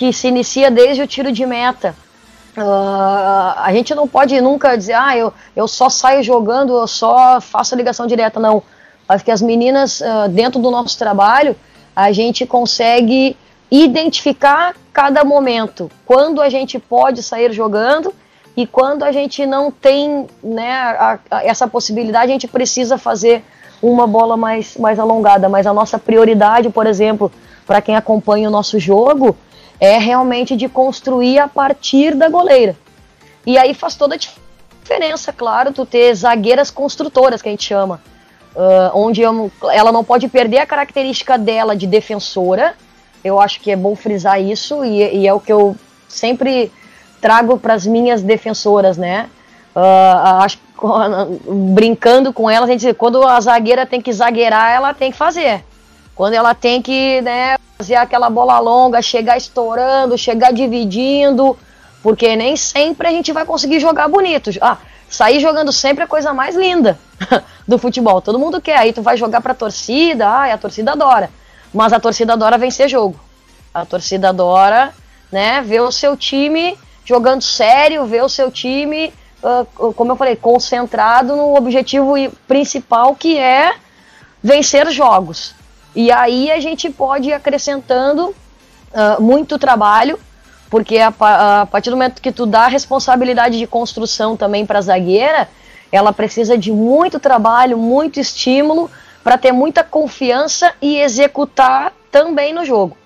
que se inicia desde o tiro de meta. Uh, a gente não pode nunca dizer, ah, eu, eu só saio jogando, eu só faço a ligação direta, não. Acho que as meninas, uh, dentro do nosso trabalho, a gente consegue identificar cada momento, quando a gente pode sair jogando e quando a gente não tem né, a, a, essa possibilidade, a gente precisa fazer uma bola mais, mais alongada, mas a nossa prioridade, por exemplo, para quem acompanha o nosso jogo, é realmente de construir a partir da goleira. E aí faz toda a diferença, claro, tu ter zagueiras construtoras, que a gente chama, uh, onde ela não pode perder a característica dela de defensora. Eu acho que é bom frisar isso e, e é o que eu sempre trago para as minhas defensoras, né? Uh, acho brincando com ela, a gente quando a zagueira tem que zagueirar, ela tem que fazer. Quando ela tem que né, fazer aquela bola longa, chegar estourando, chegar dividindo, porque nem sempre a gente vai conseguir jogar bonito. Ah, sair jogando sempre é a coisa mais linda do futebol. Todo mundo quer. Aí tu vai jogar pra torcida, ah, a torcida adora. Mas a torcida adora vencer jogo. A torcida adora, né, ver o seu time jogando sério, ver o seu time uh, como eu falei, concentrado no objetivo principal que é vencer jogos. E aí a gente pode ir acrescentando uh, muito trabalho, porque a, a, partir do momento que tu dá a responsabilidade de construção também para a zagueira, ela precisa de muito trabalho, muito estímulo para ter muita confiança e executar também no jogo.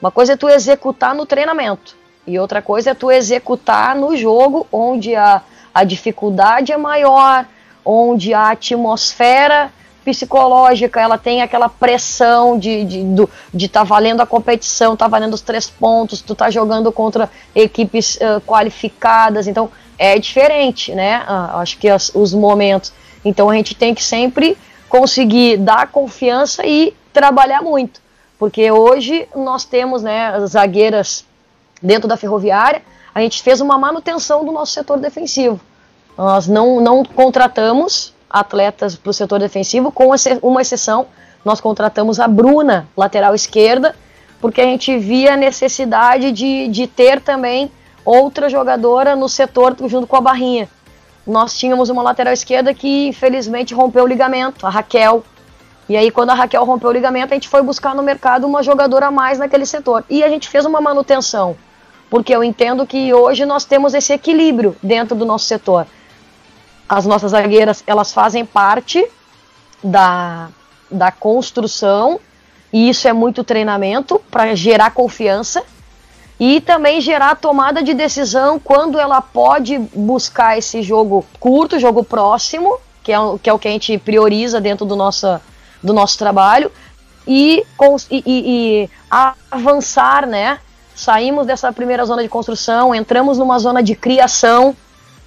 Uma coisa é tu executar no treinamento e outra coisa é tu executar no jogo, onde a, a dificuldade é maior, onde a atmosfera psicológica ela tem aquela pressão de de, de tá valendo a competição, tá valendo os três pontos, tu tá jogando contra equipes uh, qualificadas, então é diferente, né? Uh, acho que as, os momentos. Então a gente tem que sempre conseguir dar confiança e trabalhar muito, porque hoje nós temos, né, zagueiras dentro da ferroviária a gente fez uma manutenção do nosso setor defensivo. Nós não, não contratamos atletas para o setor defensivo, com uma exceção, nós contratamos a Bruna, lateral esquerda, porque a gente via a necessidade de, de ter também outra jogadora no setor junto com a Barrinha. Nós tínhamos uma lateral esquerda que infelizmente rompeu o ligamento, a Raquel. E aí, quando a Raquel rompeu o ligamento, a gente foi buscar no mercado uma jogadora a mais naquele setor. E a gente fez uma manutenção porque eu entendo que hoje nós temos esse equilíbrio dentro do nosso setor. As nossas zagueiras elas fazem parte da, da construção e isso é muito treinamento para gerar confiança e também gerar tomada de decisão quando ela pode buscar esse jogo curto, jogo próximo, que é, que é o que a gente prioriza dentro do nosso, do nosso trabalho, e, e, e avançar, né? Saímos dessa primeira zona de construção, entramos numa zona de criação,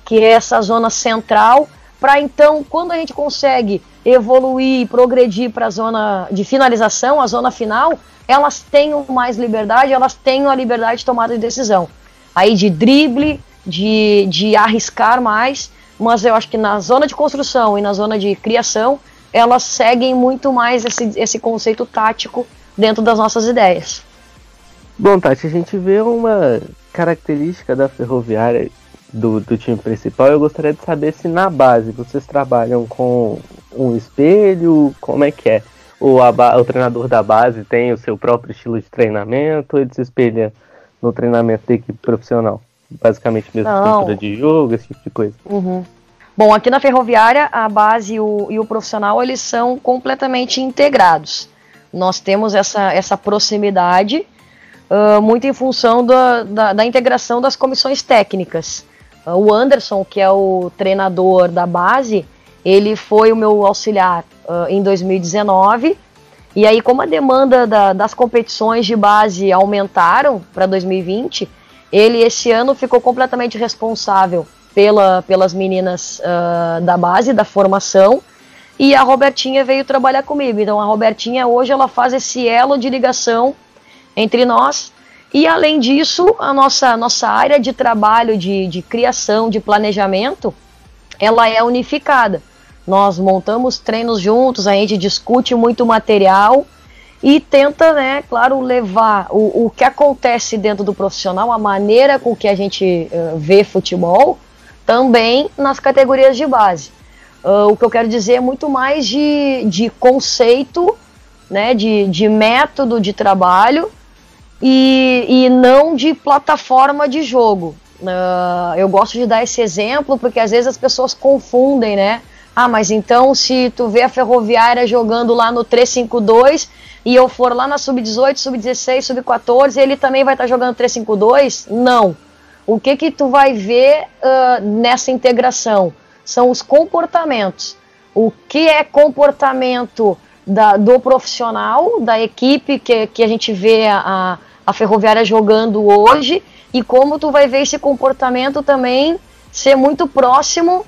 que é essa zona central, para então, quando a gente consegue evoluir e progredir para a zona de finalização, a zona final, elas tenham mais liberdade, elas tenham a liberdade de tomada de decisão. Aí de drible, de, de arriscar mais, mas eu acho que na zona de construção e na zona de criação, elas seguem muito mais esse, esse conceito tático dentro das nossas ideias. Bom, Tati, a gente vê uma característica da ferroviária do, do time principal. Eu gostaria de saber se na base vocês trabalham com um espelho, como é que é? O, o treinador da base tem o seu próprio estilo de treinamento, ele se espelha no treinamento da equipe profissional? Basicamente mesmo estrutura de jogo, esse tipo de coisa. Uhum. Bom, aqui na Ferroviária, a base e o, e o profissional, eles são completamente integrados. Nós temos essa, essa proximidade uh, muito em função da, da, da, integração das comissões técnicas. Uh, o Anderson, que é o treinador da base, ele foi o meu auxiliar uh, em 2019. E aí, como a demanda da, das competições de base aumentaram para 2020, ele esse ano ficou completamente responsável pela, pelas meninas uh, da base, da formação. E a Robertinha veio trabalhar comigo. Então a Robertinha hoje ela faz esse elo de ligação entre nós. E além disso, a nossa, nossa área de trabalho, de, de criação, de planejamento, ela é unificada. Nós montamos treinos juntos, a gente discute muito material e tenta, né, claro, levar o, o que acontece dentro do profissional, a maneira com que a gente uh, vê futebol, também nas categorias de base. Uh, o que eu quero dizer é muito mais de, de conceito, né, de, de método de trabalho e, e não de plataforma de jogo. Uh, eu gosto de dar esse exemplo porque às vezes as pessoas confundem, né? Ah, mas então se tu vê a Ferroviária jogando lá no 352 e eu for lá na sub-18, sub-16, sub-14, ele também vai estar tá jogando 352? Não. O que que tu vai ver uh, nessa integração? São os comportamentos. O que é comportamento da, do profissional, da equipe que, que a gente vê a, a Ferroviária jogando hoje e como tu vai ver esse comportamento também ser muito próximo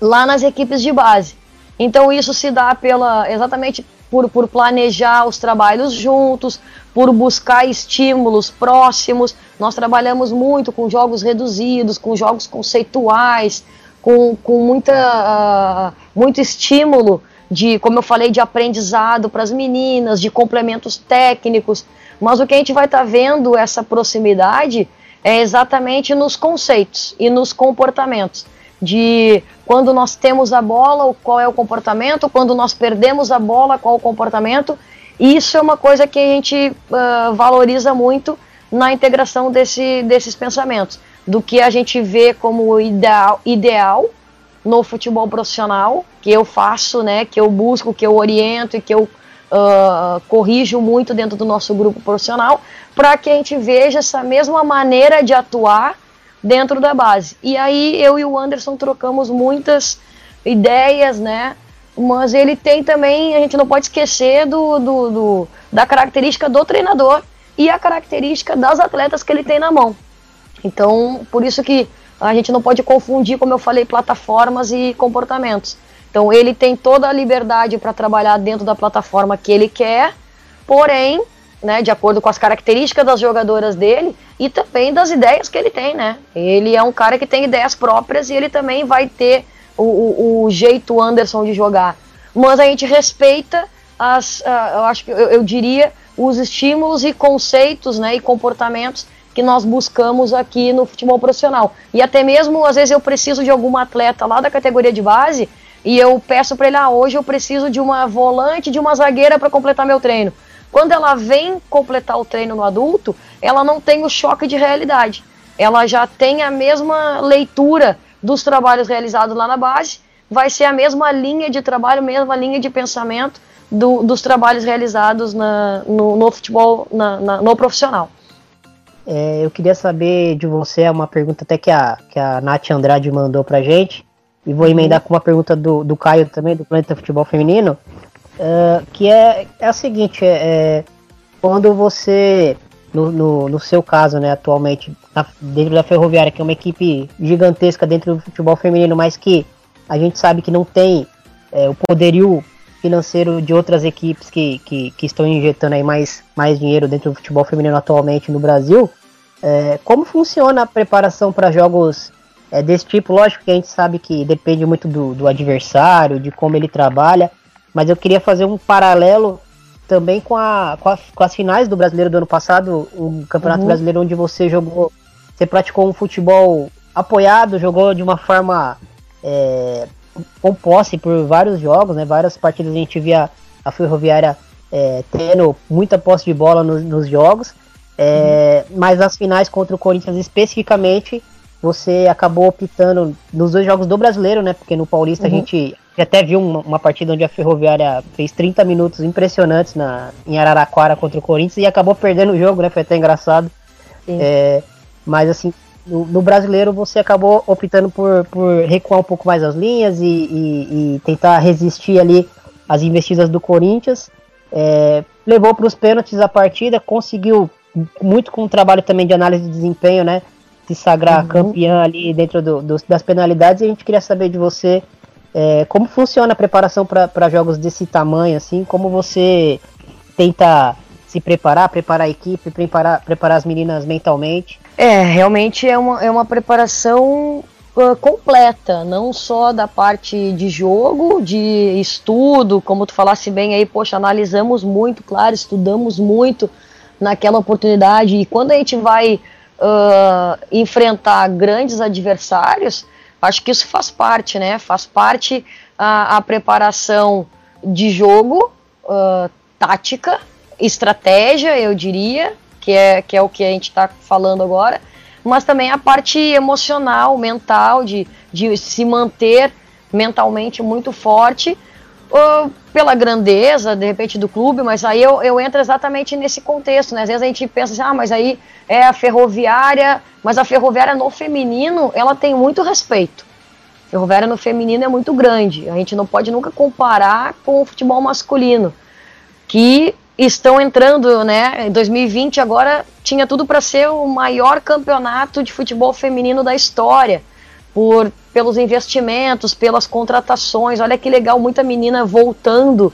lá nas equipes de base. Então isso se dá pela exatamente por, por planejar os trabalhos juntos, por buscar estímulos próximos. Nós trabalhamos muito com jogos reduzidos, com jogos conceituais, com, com muita, uh, muito estímulo de, como eu falei, de aprendizado para as meninas, de complementos técnicos. Mas o que a gente vai estar tá vendo essa proximidade é exatamente nos conceitos e nos comportamentos de quando nós temos a bola, qual é o comportamento, quando nós perdemos a bola, qual é o comportamento. Isso é uma coisa que a gente uh, valoriza muito na integração desse, desses pensamentos, do que a gente vê como ideal, ideal no futebol profissional, que eu faço, né, que eu busco, que eu oriento e que eu uh, corrijo muito dentro do nosso grupo profissional, para que a gente veja essa mesma maneira de atuar dentro da base. E aí eu e o Anderson trocamos muitas ideias, né? Mas ele tem também, a gente não pode esquecer do, do, do, da característica do treinador e a característica das atletas que ele tem na mão. Então, por isso que a gente não pode confundir, como eu falei, plataformas e comportamentos. Então, ele tem toda a liberdade para trabalhar dentro da plataforma que ele quer, porém, né, de acordo com as características das jogadoras dele e também das ideias que ele tem, né? Ele é um cara que tem ideias próprias e ele também vai ter o, o, o jeito Anderson de jogar. Mas a gente respeita as, uh, eu acho que eu, eu, diria os estímulos e conceitos, né, e comportamentos que nós buscamos aqui no futebol profissional. E até mesmo às vezes eu preciso de alguma atleta lá da categoria de base e eu peço para ele, ah, hoje eu preciso de uma volante, de uma zagueira para completar meu treino. Quando ela vem completar o treino no adulto, ela não tem o choque de realidade. Ela já tem a mesma leitura dos trabalhos realizados lá na base, vai ser a mesma linha de trabalho, mesma linha de pensamento do, dos trabalhos realizados na, no, no, futebol, na, na, no profissional. É, eu queria saber de você, é uma pergunta até que a, que a Nath Andrade mandou pra gente, e vou emendar com uma pergunta do, do Caio também, do Planeta Futebol Feminino, uh, que é, é a seguinte, é, é quando você, no, no, no, seu caso, né, atualmente, na, dentro da Ferroviária, que é uma equipe gigantesca dentro do futebol feminino, mas que a gente sabe que não tem é, o poderio financeiro de outras equipes que, que, que, estão injetando aí mais, mais dinheiro dentro do futebol feminino atualmente no Brasil. É, como funciona a preparação para jogos é, desse tipo? Lógico que a gente sabe que depende muito do, do adversário, de como ele trabalha, mas eu queria fazer um paralelo também com, a, com, a, com as finais do brasileiro do ano passado, o Campeonato uhum. Brasileiro, onde você jogou, você praticou um futebol apoiado, jogou de uma forma é, com posse por vários jogos, né? Várias partidas a gente via a Ferroviária é, tendo muita posse de bola no, nos jogos. É, uhum. Mas as finais contra o Corinthians especificamente, você acabou optando nos dois jogos do brasileiro, né? Porque no Paulista uhum. a gente até viu uma, uma, partida onde a Ferroviária fez 30 minutos impressionantes na, em Araraquara contra o Corinthians e acabou perdendo o jogo, né? Foi até engraçado. É, mas assim, no, no, brasileiro você acabou optando por, por recuar um pouco mais as linhas e, e, e tentar resistir ali às investidas do Corinthians. É, levou para os pênaltis a partida, conseguiu muito com o trabalho também de análise de desempenho, né? Se sagrar uhum. campeã ali dentro do, do, das penalidades. E a gente queria saber de você é, como funciona a preparação para jogos desse tamanho, assim, como você tenta se preparar, preparar a equipe, preparar, preparar as meninas mentalmente. É, realmente é uma, é uma preparação uh, completa, não só da parte de jogo, de estudo, como tu falasse bem aí, poxa, analisamos muito, claro, estudamos muito naquela oportunidade, e quando a gente vai uh, enfrentar grandes adversários, acho que isso faz parte, né? Faz parte a, a preparação de jogo, uh, tática, estratégia, eu diria, que é, que é o que a gente está falando agora, mas também a parte emocional, mental, de, de se manter mentalmente muito forte uh, pela grandeza, de repente, do clube, mas aí eu, eu entro exatamente nesse contexto, né? Às vezes a gente pensa assim, ah, mas aí é a ferroviária, mas a ferroviária no feminino, ela tem muito respeito. A ferroviária no feminino é muito grande, a gente não pode nunca comparar com o futebol masculino, que estão entrando, né? Em 2020 agora tinha tudo para ser o maior campeonato de futebol feminino da história, por pelos investimentos, pelas contratações. Olha que legal, muita menina voltando,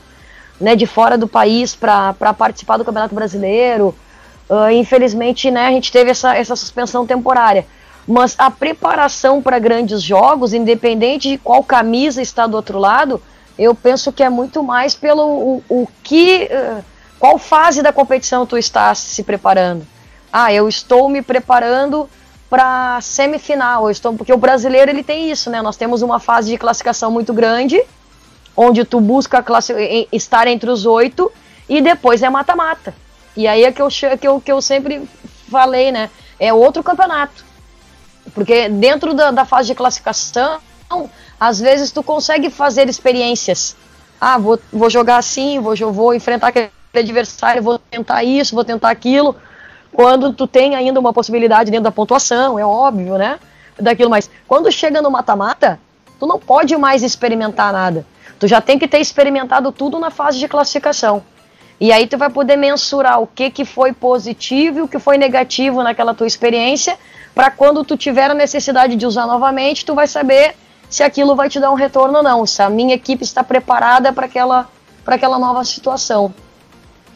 né, de fora do país para participar do Campeonato Brasileiro. Uh, infelizmente, né, a gente teve essa, essa suspensão temporária. Mas a preparação para grandes jogos, independente de qual camisa está do outro lado, eu penso que é muito mais pelo o, o que uh, qual fase da competição tu está se preparando? Ah, eu estou me preparando para semifinal. Eu estou porque o brasileiro ele tem isso, né? Nós temos uma fase de classificação muito grande, onde tu busca estar entre os oito e depois é mata-mata. E aí é que eu, que, eu, que eu sempre falei, né? É outro campeonato. Porque dentro da, da fase de classificação, às vezes tu consegue fazer experiências. Ah, vou, vou jogar assim, vou, vou enfrentar aquele adversário, vou tentar isso, vou tentar aquilo, quando tu tem ainda uma possibilidade dentro da pontuação, é óbvio, né? Daquilo, mas quando chega no mata-mata, tu não pode mais experimentar nada. Tu já tem que ter experimentado tudo na fase de classificação. E aí tu vai poder mensurar o que, que foi positivo e o que foi negativo naquela tua experiência, para quando tu tiver a necessidade de usar novamente, tu vai saber se aquilo vai te dar um retorno ou não, se a minha equipe está preparada para aquela, aquela nova situação.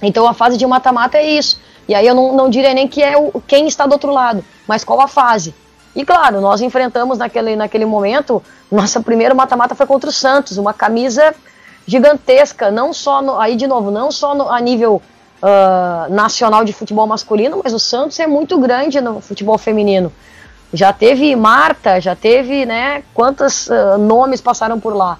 Então a fase de mata-mata é isso. E aí eu não, não diria nem que é o, quem está do outro lado, mas qual a fase. E claro, nós enfrentamos naquele, naquele momento, nossa primeira mata-mata foi contra o Santos, uma camisa gigantesca, não só, no, aí de novo, não só no, a nível uh, nacional de futebol masculino, mas o Santos é muito grande no futebol feminino. Já teve Marta, já teve, né, quantos uh, nomes passaram por lá.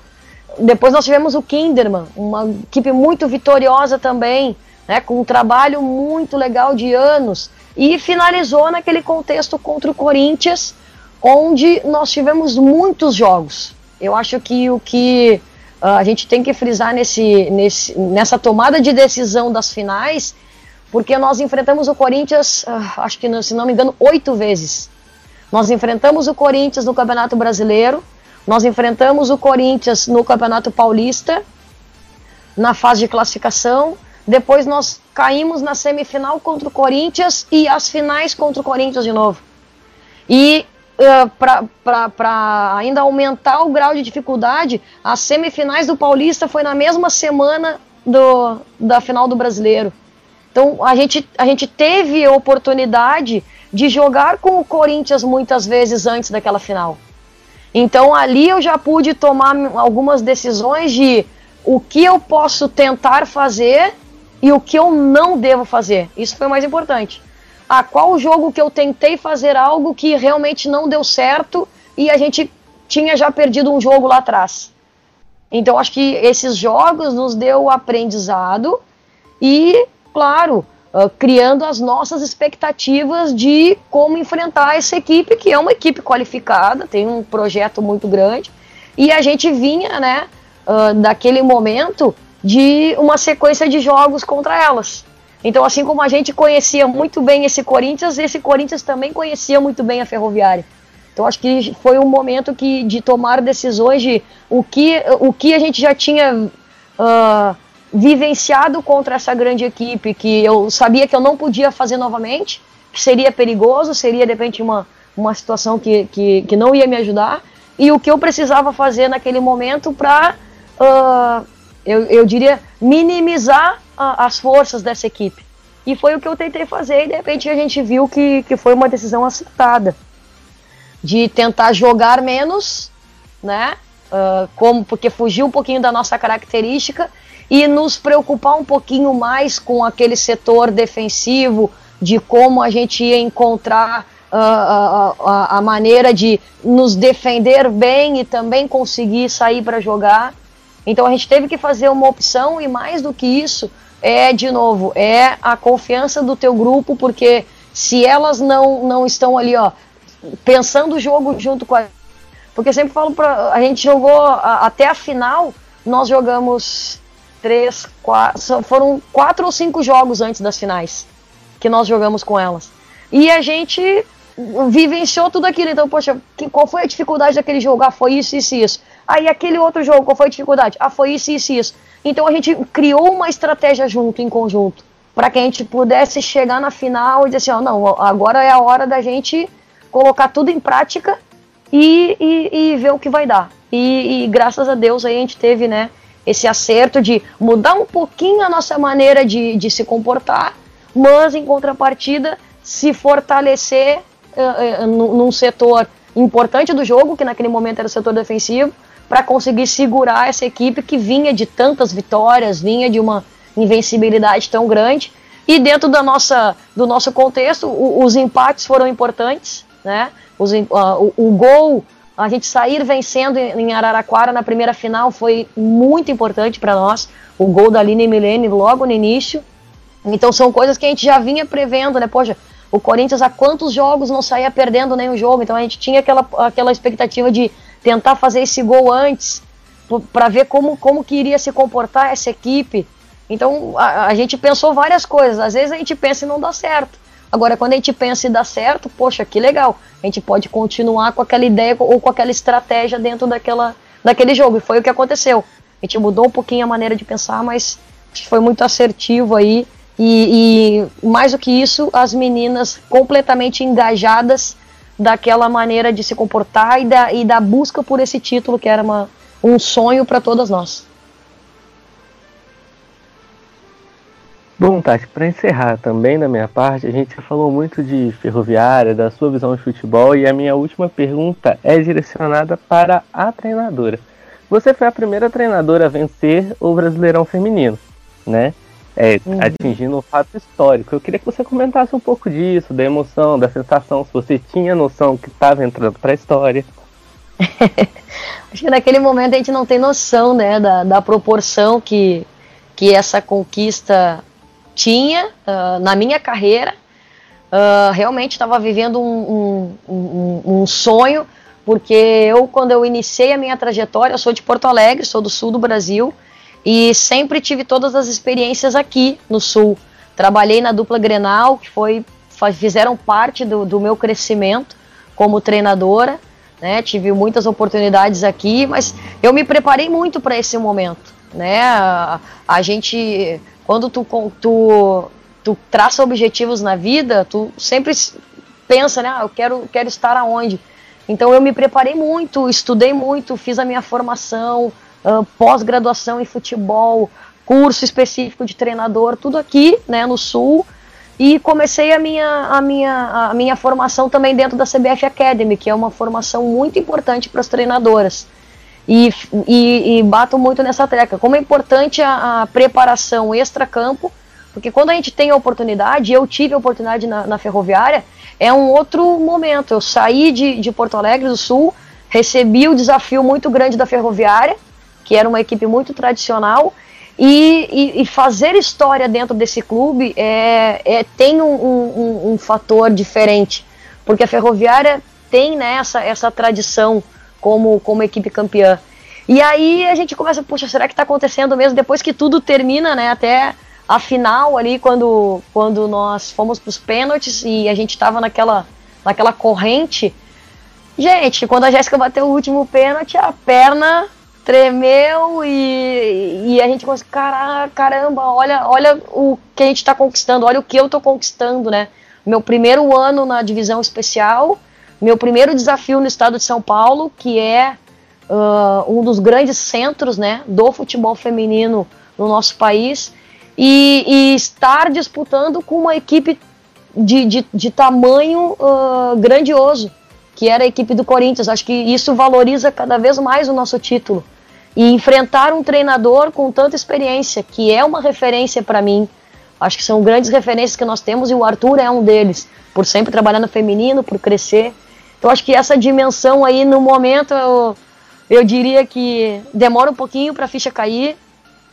Depois nós tivemos o Kinderman, uma equipe muito vitoriosa também, né, com um trabalho muito legal de anos, e finalizou naquele contexto contra o Corinthians, onde nós tivemos muitos jogos. Eu acho que o que uh, a gente tem que frisar nesse, nesse, nessa tomada de decisão das finais, porque nós enfrentamos o Corinthians, uh, acho que se não me engano, oito vezes. Nós enfrentamos o Corinthians no Campeonato Brasileiro, nós enfrentamos o Corinthians no Campeonato Paulista, na fase de classificação. Depois nós caímos na semifinal contra o Corinthians e as finais contra o Corinthians de novo. E uh, para ainda aumentar o grau de dificuldade, as semifinais do Paulista foi na mesma semana do, da final do Brasileiro. Então a gente, a gente teve a oportunidade de jogar com o Corinthians muitas vezes antes daquela final. Então ali eu já pude tomar algumas decisões de o que eu posso tentar fazer e o que eu não devo fazer. Isso foi o mais importante. A qual jogo que eu tentei fazer algo que realmente não deu certo e a gente tinha já perdido um jogo lá atrás. Então acho que esses jogos nos deu aprendizado e, claro, uh, criando as nossas expectativas de como enfrentar essa equipe, que é uma equipe qualificada, tem um projeto muito grande, e a gente vinha, né, uh, daquele momento de uma sequência de jogos contra elas. Então, assim como a gente conhecia muito bem esse Corinthians, esse Corinthians também conhecia muito bem a Ferroviária. Então, acho que foi um momento que, de tomar decisões de o que, o que a gente já tinha uh, vivenciado contra essa grande equipe, que eu sabia que eu não podia fazer novamente, que seria perigoso, seria de repente uma, uma situação que, que, que não ia me ajudar, e o que eu precisava fazer naquele momento para uh, eu, eu diria, minimizar a, as forças dessa equipe. E foi o que eu tentei fazer e de repente a gente viu que, que foi uma decisão acertada. De tentar jogar menos, né? Uh, como porque fugiu um pouquinho da nossa característica e nos preocupar um pouquinho mais com aquele setor defensivo, de como a gente ia encontrar uh, a, a, a maneira de nos defender bem e também conseguir sair para jogar. Então a gente teve que fazer uma opção e mais do que isso é de novo é a confiança do teu grupo porque se elas não não estão ali ó pensando o jogo junto com a porque sempre falo para a gente jogou a, até a final nós jogamos três quatro foram quatro ou cinco jogos antes das finais que nós jogamos com elas. E a gente vivenciou tudo aquilo. Então poxa qual foi a dificuldade daquele jogo ah, foi isso isso isso Aí aquele outro jogo, qual foi a dificuldade? Ah, foi isso, isso, isso. Então a gente criou uma estratégia junto, em conjunto, para que a gente pudesse chegar na final e dizer assim, ó, não, agora é a hora da gente colocar tudo em prática e, e, e ver o que vai dar. E, e, graças a Deus aí a gente teve, né, esse acerto de mudar um pouquinho a nossa maneira de, de se comportar, mas em contrapartida se fortalecer uh, uh, num setor importante do jogo, que naquele momento era o setor defensivo, para conseguir segurar essa equipe que vinha de tantas vitórias, vinha de uma invencibilidade tão grande. E dentro da nossa, do nosso contexto, o, os empates foram importantes, né? Os, uh, o, o, gol, a gente sair vencendo em Araraquara na primeira final foi muito importante para nós. O gol da Aline Milene logo no início. Então são coisas que a gente já vinha prevendo, né? Poxa, o Corinthians há quantos jogos não saía perdendo nenhum jogo? Então a gente tinha aquela, aquela expectativa de tentar fazer esse gol antes, para ver como, como que iria se comportar essa equipe. Então a, a, gente pensou várias coisas. Às vezes a gente pensa e não dá certo. Agora, quando a gente pensa e dá certo, poxa, que legal. A gente pode continuar com aquela ideia ou com aquela estratégia dentro daquela, daquele jogo. E foi o que aconteceu. A gente mudou um pouquinho a maneira de pensar, mas foi muito assertivo aí. E, e mais do que isso, as meninas completamente engajadas daquela maneira de se comportar e da, e da busca por esse título que era uma, um sonho para todas nós. Bom, Tati, para encerrar também da minha parte, a gente já falou muito de ferroviária, da sua visão de futebol, e a minha última pergunta é direcionada para a treinadora. Você foi a primeira treinadora a vencer o Brasileirão Feminino, né? É, uhum. atingindo um fato histórico. Eu queria que você comentasse um pouco disso, da emoção, da sensação, se você tinha noção que estava entrando para a história. Acho que naquele momento a gente não tem noção né, da, da proporção que, que essa conquista tinha uh, na minha carreira. uh, realmente estava vivendo um, um, um, um, sonho, porque eu, quando eu iniciei a minha trajetória, eu sou de Porto Alegre, sou do sul do Brasil, e sempre tive todas as experiências aqui no sul. Trabalhei na dupla Grenal, que foi fizeram parte do, do meu crescimento como treinadora, né? Tive muitas oportunidades aqui, mas eu me preparei muito para esse momento, né? A, a, gente, quando tu, tu, tu traça objetivos na vida, tu sempre pensa, né? Ah, eu quero, quero estar aonde. Então eu me preparei muito, estudei muito, fiz a minha formação, pós-graduação em futebol, curso específico de treinador, tudo aqui, né, no Sul. E comecei a minha, a, minha, a minha formação também dentro da CBF Academy, que é uma formação muito importante para as treinadoras. E, e, e, bato muito nessa treca. Como é importante a, a preparação extra-campo, porque quando a gente tem a oportunidade, eu tive a oportunidade na, na ferroviária, é um outro momento. Eu saí de, de Porto Alegre do Sul, recebi o desafio muito grande da ferroviária, que era uma equipe muito tradicional, e, e, e, fazer história dentro desse clube é, é tem um, um, um, fator diferente, porque a Ferroviária tem né, essa, essa tradição como, como equipe campeã. E aí a gente começa, poxa, será que está acontecendo mesmo? Depois que tudo termina, né, até a final ali, quando, quando nós fomos para os pênaltis e a gente estava naquela, naquela corrente. Gente, quando a Jéssica bateu o último pênalti, a perna tremeu e, e a gente conseguiu, caramba, olha, olha o que a gente está conquistando, olha o que eu estou conquistando, né? Meu primeiro ano na divisão especial, meu primeiro desafio no estado de São Paulo, que é uh, um dos grandes centros, né, do futebol feminino no nosso país, e, e estar disputando com uma equipe de, de, de tamanho uh, grandioso, que era a equipe do Corinthians. Acho que isso valoriza cada vez mais o nosso título e enfrentar um treinador com tanta experiência, que é uma referência para mim. Acho que são grandes referências que nós temos e o Arthur é um deles, por sempre trabalhar no feminino, por crescer. Então acho que essa dimensão aí no momento eu, eu diria que demora um pouquinho para a ficha cair,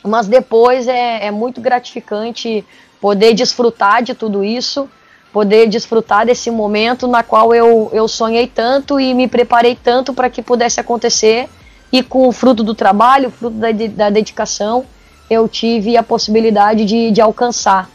mas depois é, é muito gratificante poder desfrutar de tudo isso, poder desfrutar desse momento na qual eu, eu sonhei tanto e me preparei tanto para que pudesse acontecer e com o fruto do trabalho, fruto da, da dedicação, eu tive a possibilidade de, de alcançar.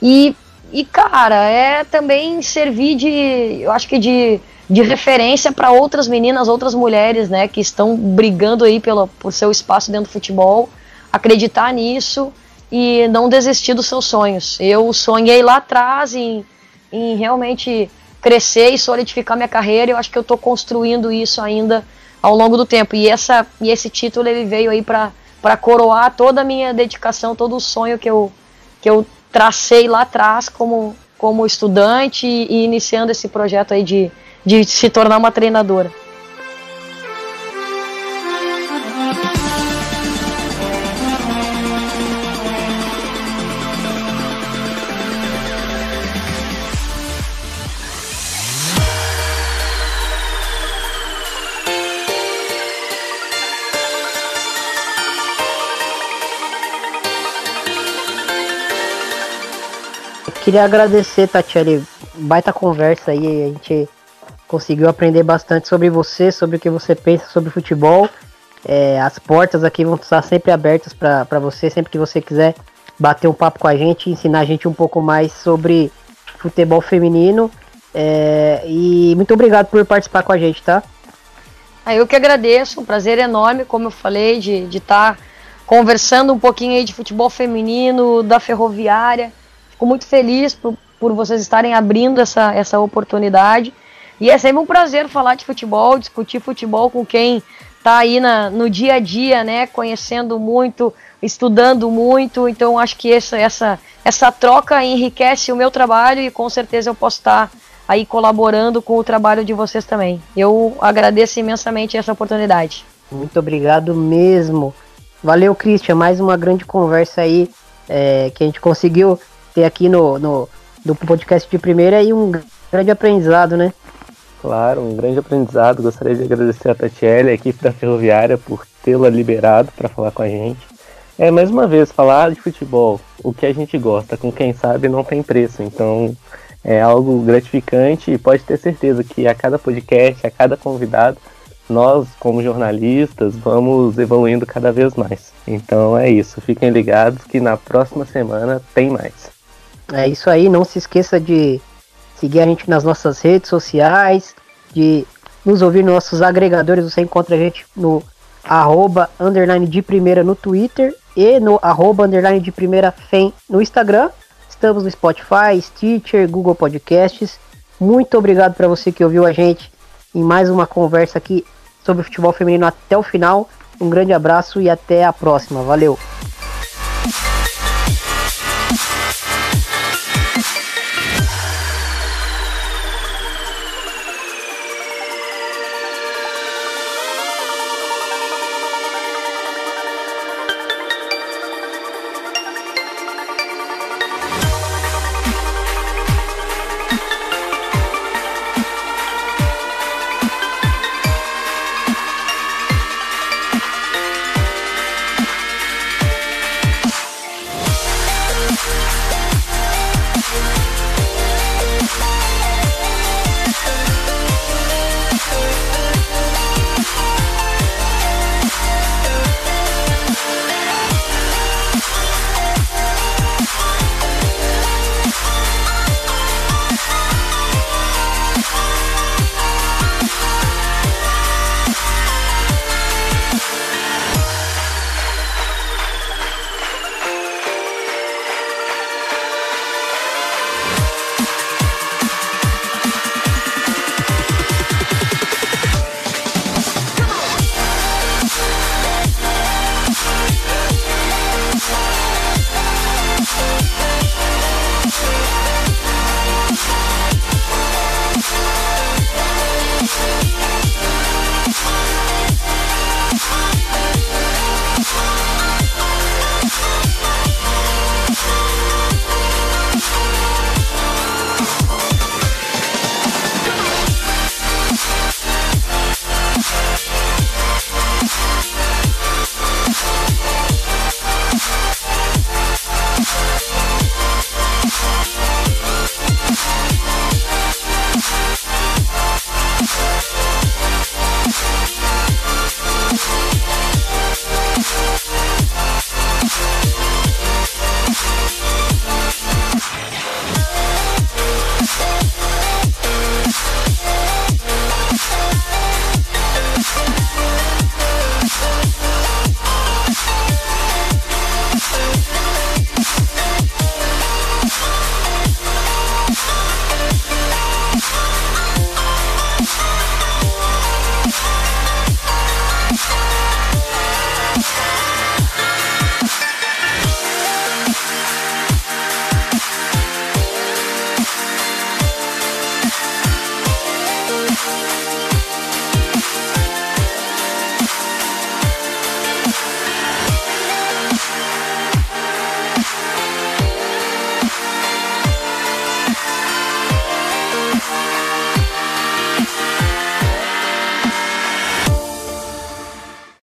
E, e, cara, é também servir de, eu acho que de, de referência para outras meninas, outras mulheres, né, que estão brigando aí pelo, por seu espaço dentro do futebol, acreditar nisso e não desistir dos seus sonhos. Eu sonhei lá atrás em, em realmente crescer e solidificar minha carreira, eu acho que eu estou construindo isso ainda ao longo do tempo. E, essa, e esse título ele veio aí para coroar toda a minha dedicação, todo o sonho que eu, que eu tracei lá atrás como, como estudante e, e iniciando esse projeto aí de, de se tornar uma treinadora. Queria agradecer, Tatiele, baita conversa aí, a gente conseguiu aprender bastante sobre você, sobre o que você pensa sobre futebol. É, as portas aqui vão estar sempre abertas para você, sempre que você quiser bater um papo com a gente, ensinar a gente um pouco mais sobre futebol feminino. É, e muito obrigado por participar com a gente, tá? Ah, eu que agradeço, um prazer enorme, como eu falei, de estar tá conversando um pouquinho aí de futebol feminino, da ferroviária. Fico muito feliz por, por vocês estarem abrindo essa, essa oportunidade. E é sempre um prazer falar de futebol, discutir futebol com quem está aí na, no dia a dia, né? Conhecendo muito, estudando muito. Então acho que essa, essa, essa troca enriquece o meu trabalho e com certeza eu posso estar aí colaborando com o trabalho de vocês também. Eu agradeço imensamente essa oportunidade. Muito obrigado mesmo. Valeu, Christian. Mais uma grande conversa aí é, que a gente conseguiu ter aqui no, no, no podcast de primeira e um grande aprendizado, né? Claro, um grande aprendizado. Gostaria de agradecer a Tatiele, a equipe da Ferroviária, por tê-la liberado para falar com a gente. É, mais uma vez, falar de futebol, o que a gente gosta, com quem sabe não tem preço. Então, é algo gratificante e pode ter certeza que a cada podcast, a cada convidado, nós, como jornalistas, vamos evoluindo cada vez mais. Então é isso, fiquem ligados que na próxima semana tem mais. É isso aí, não se esqueça de seguir a gente nas nossas redes sociais, de nos ouvir nos nossos agregadores, você encontra a gente no arroba underline de primeira no Twitter e no arroba underline de primeira FEM no Instagram. Estamos no Spotify, Stitcher, Google Podcasts. Muito obrigado para você que ouviu a gente em mais uma conversa aqui sobre futebol feminino até o final. Um grande abraço e até a próxima. Valeu!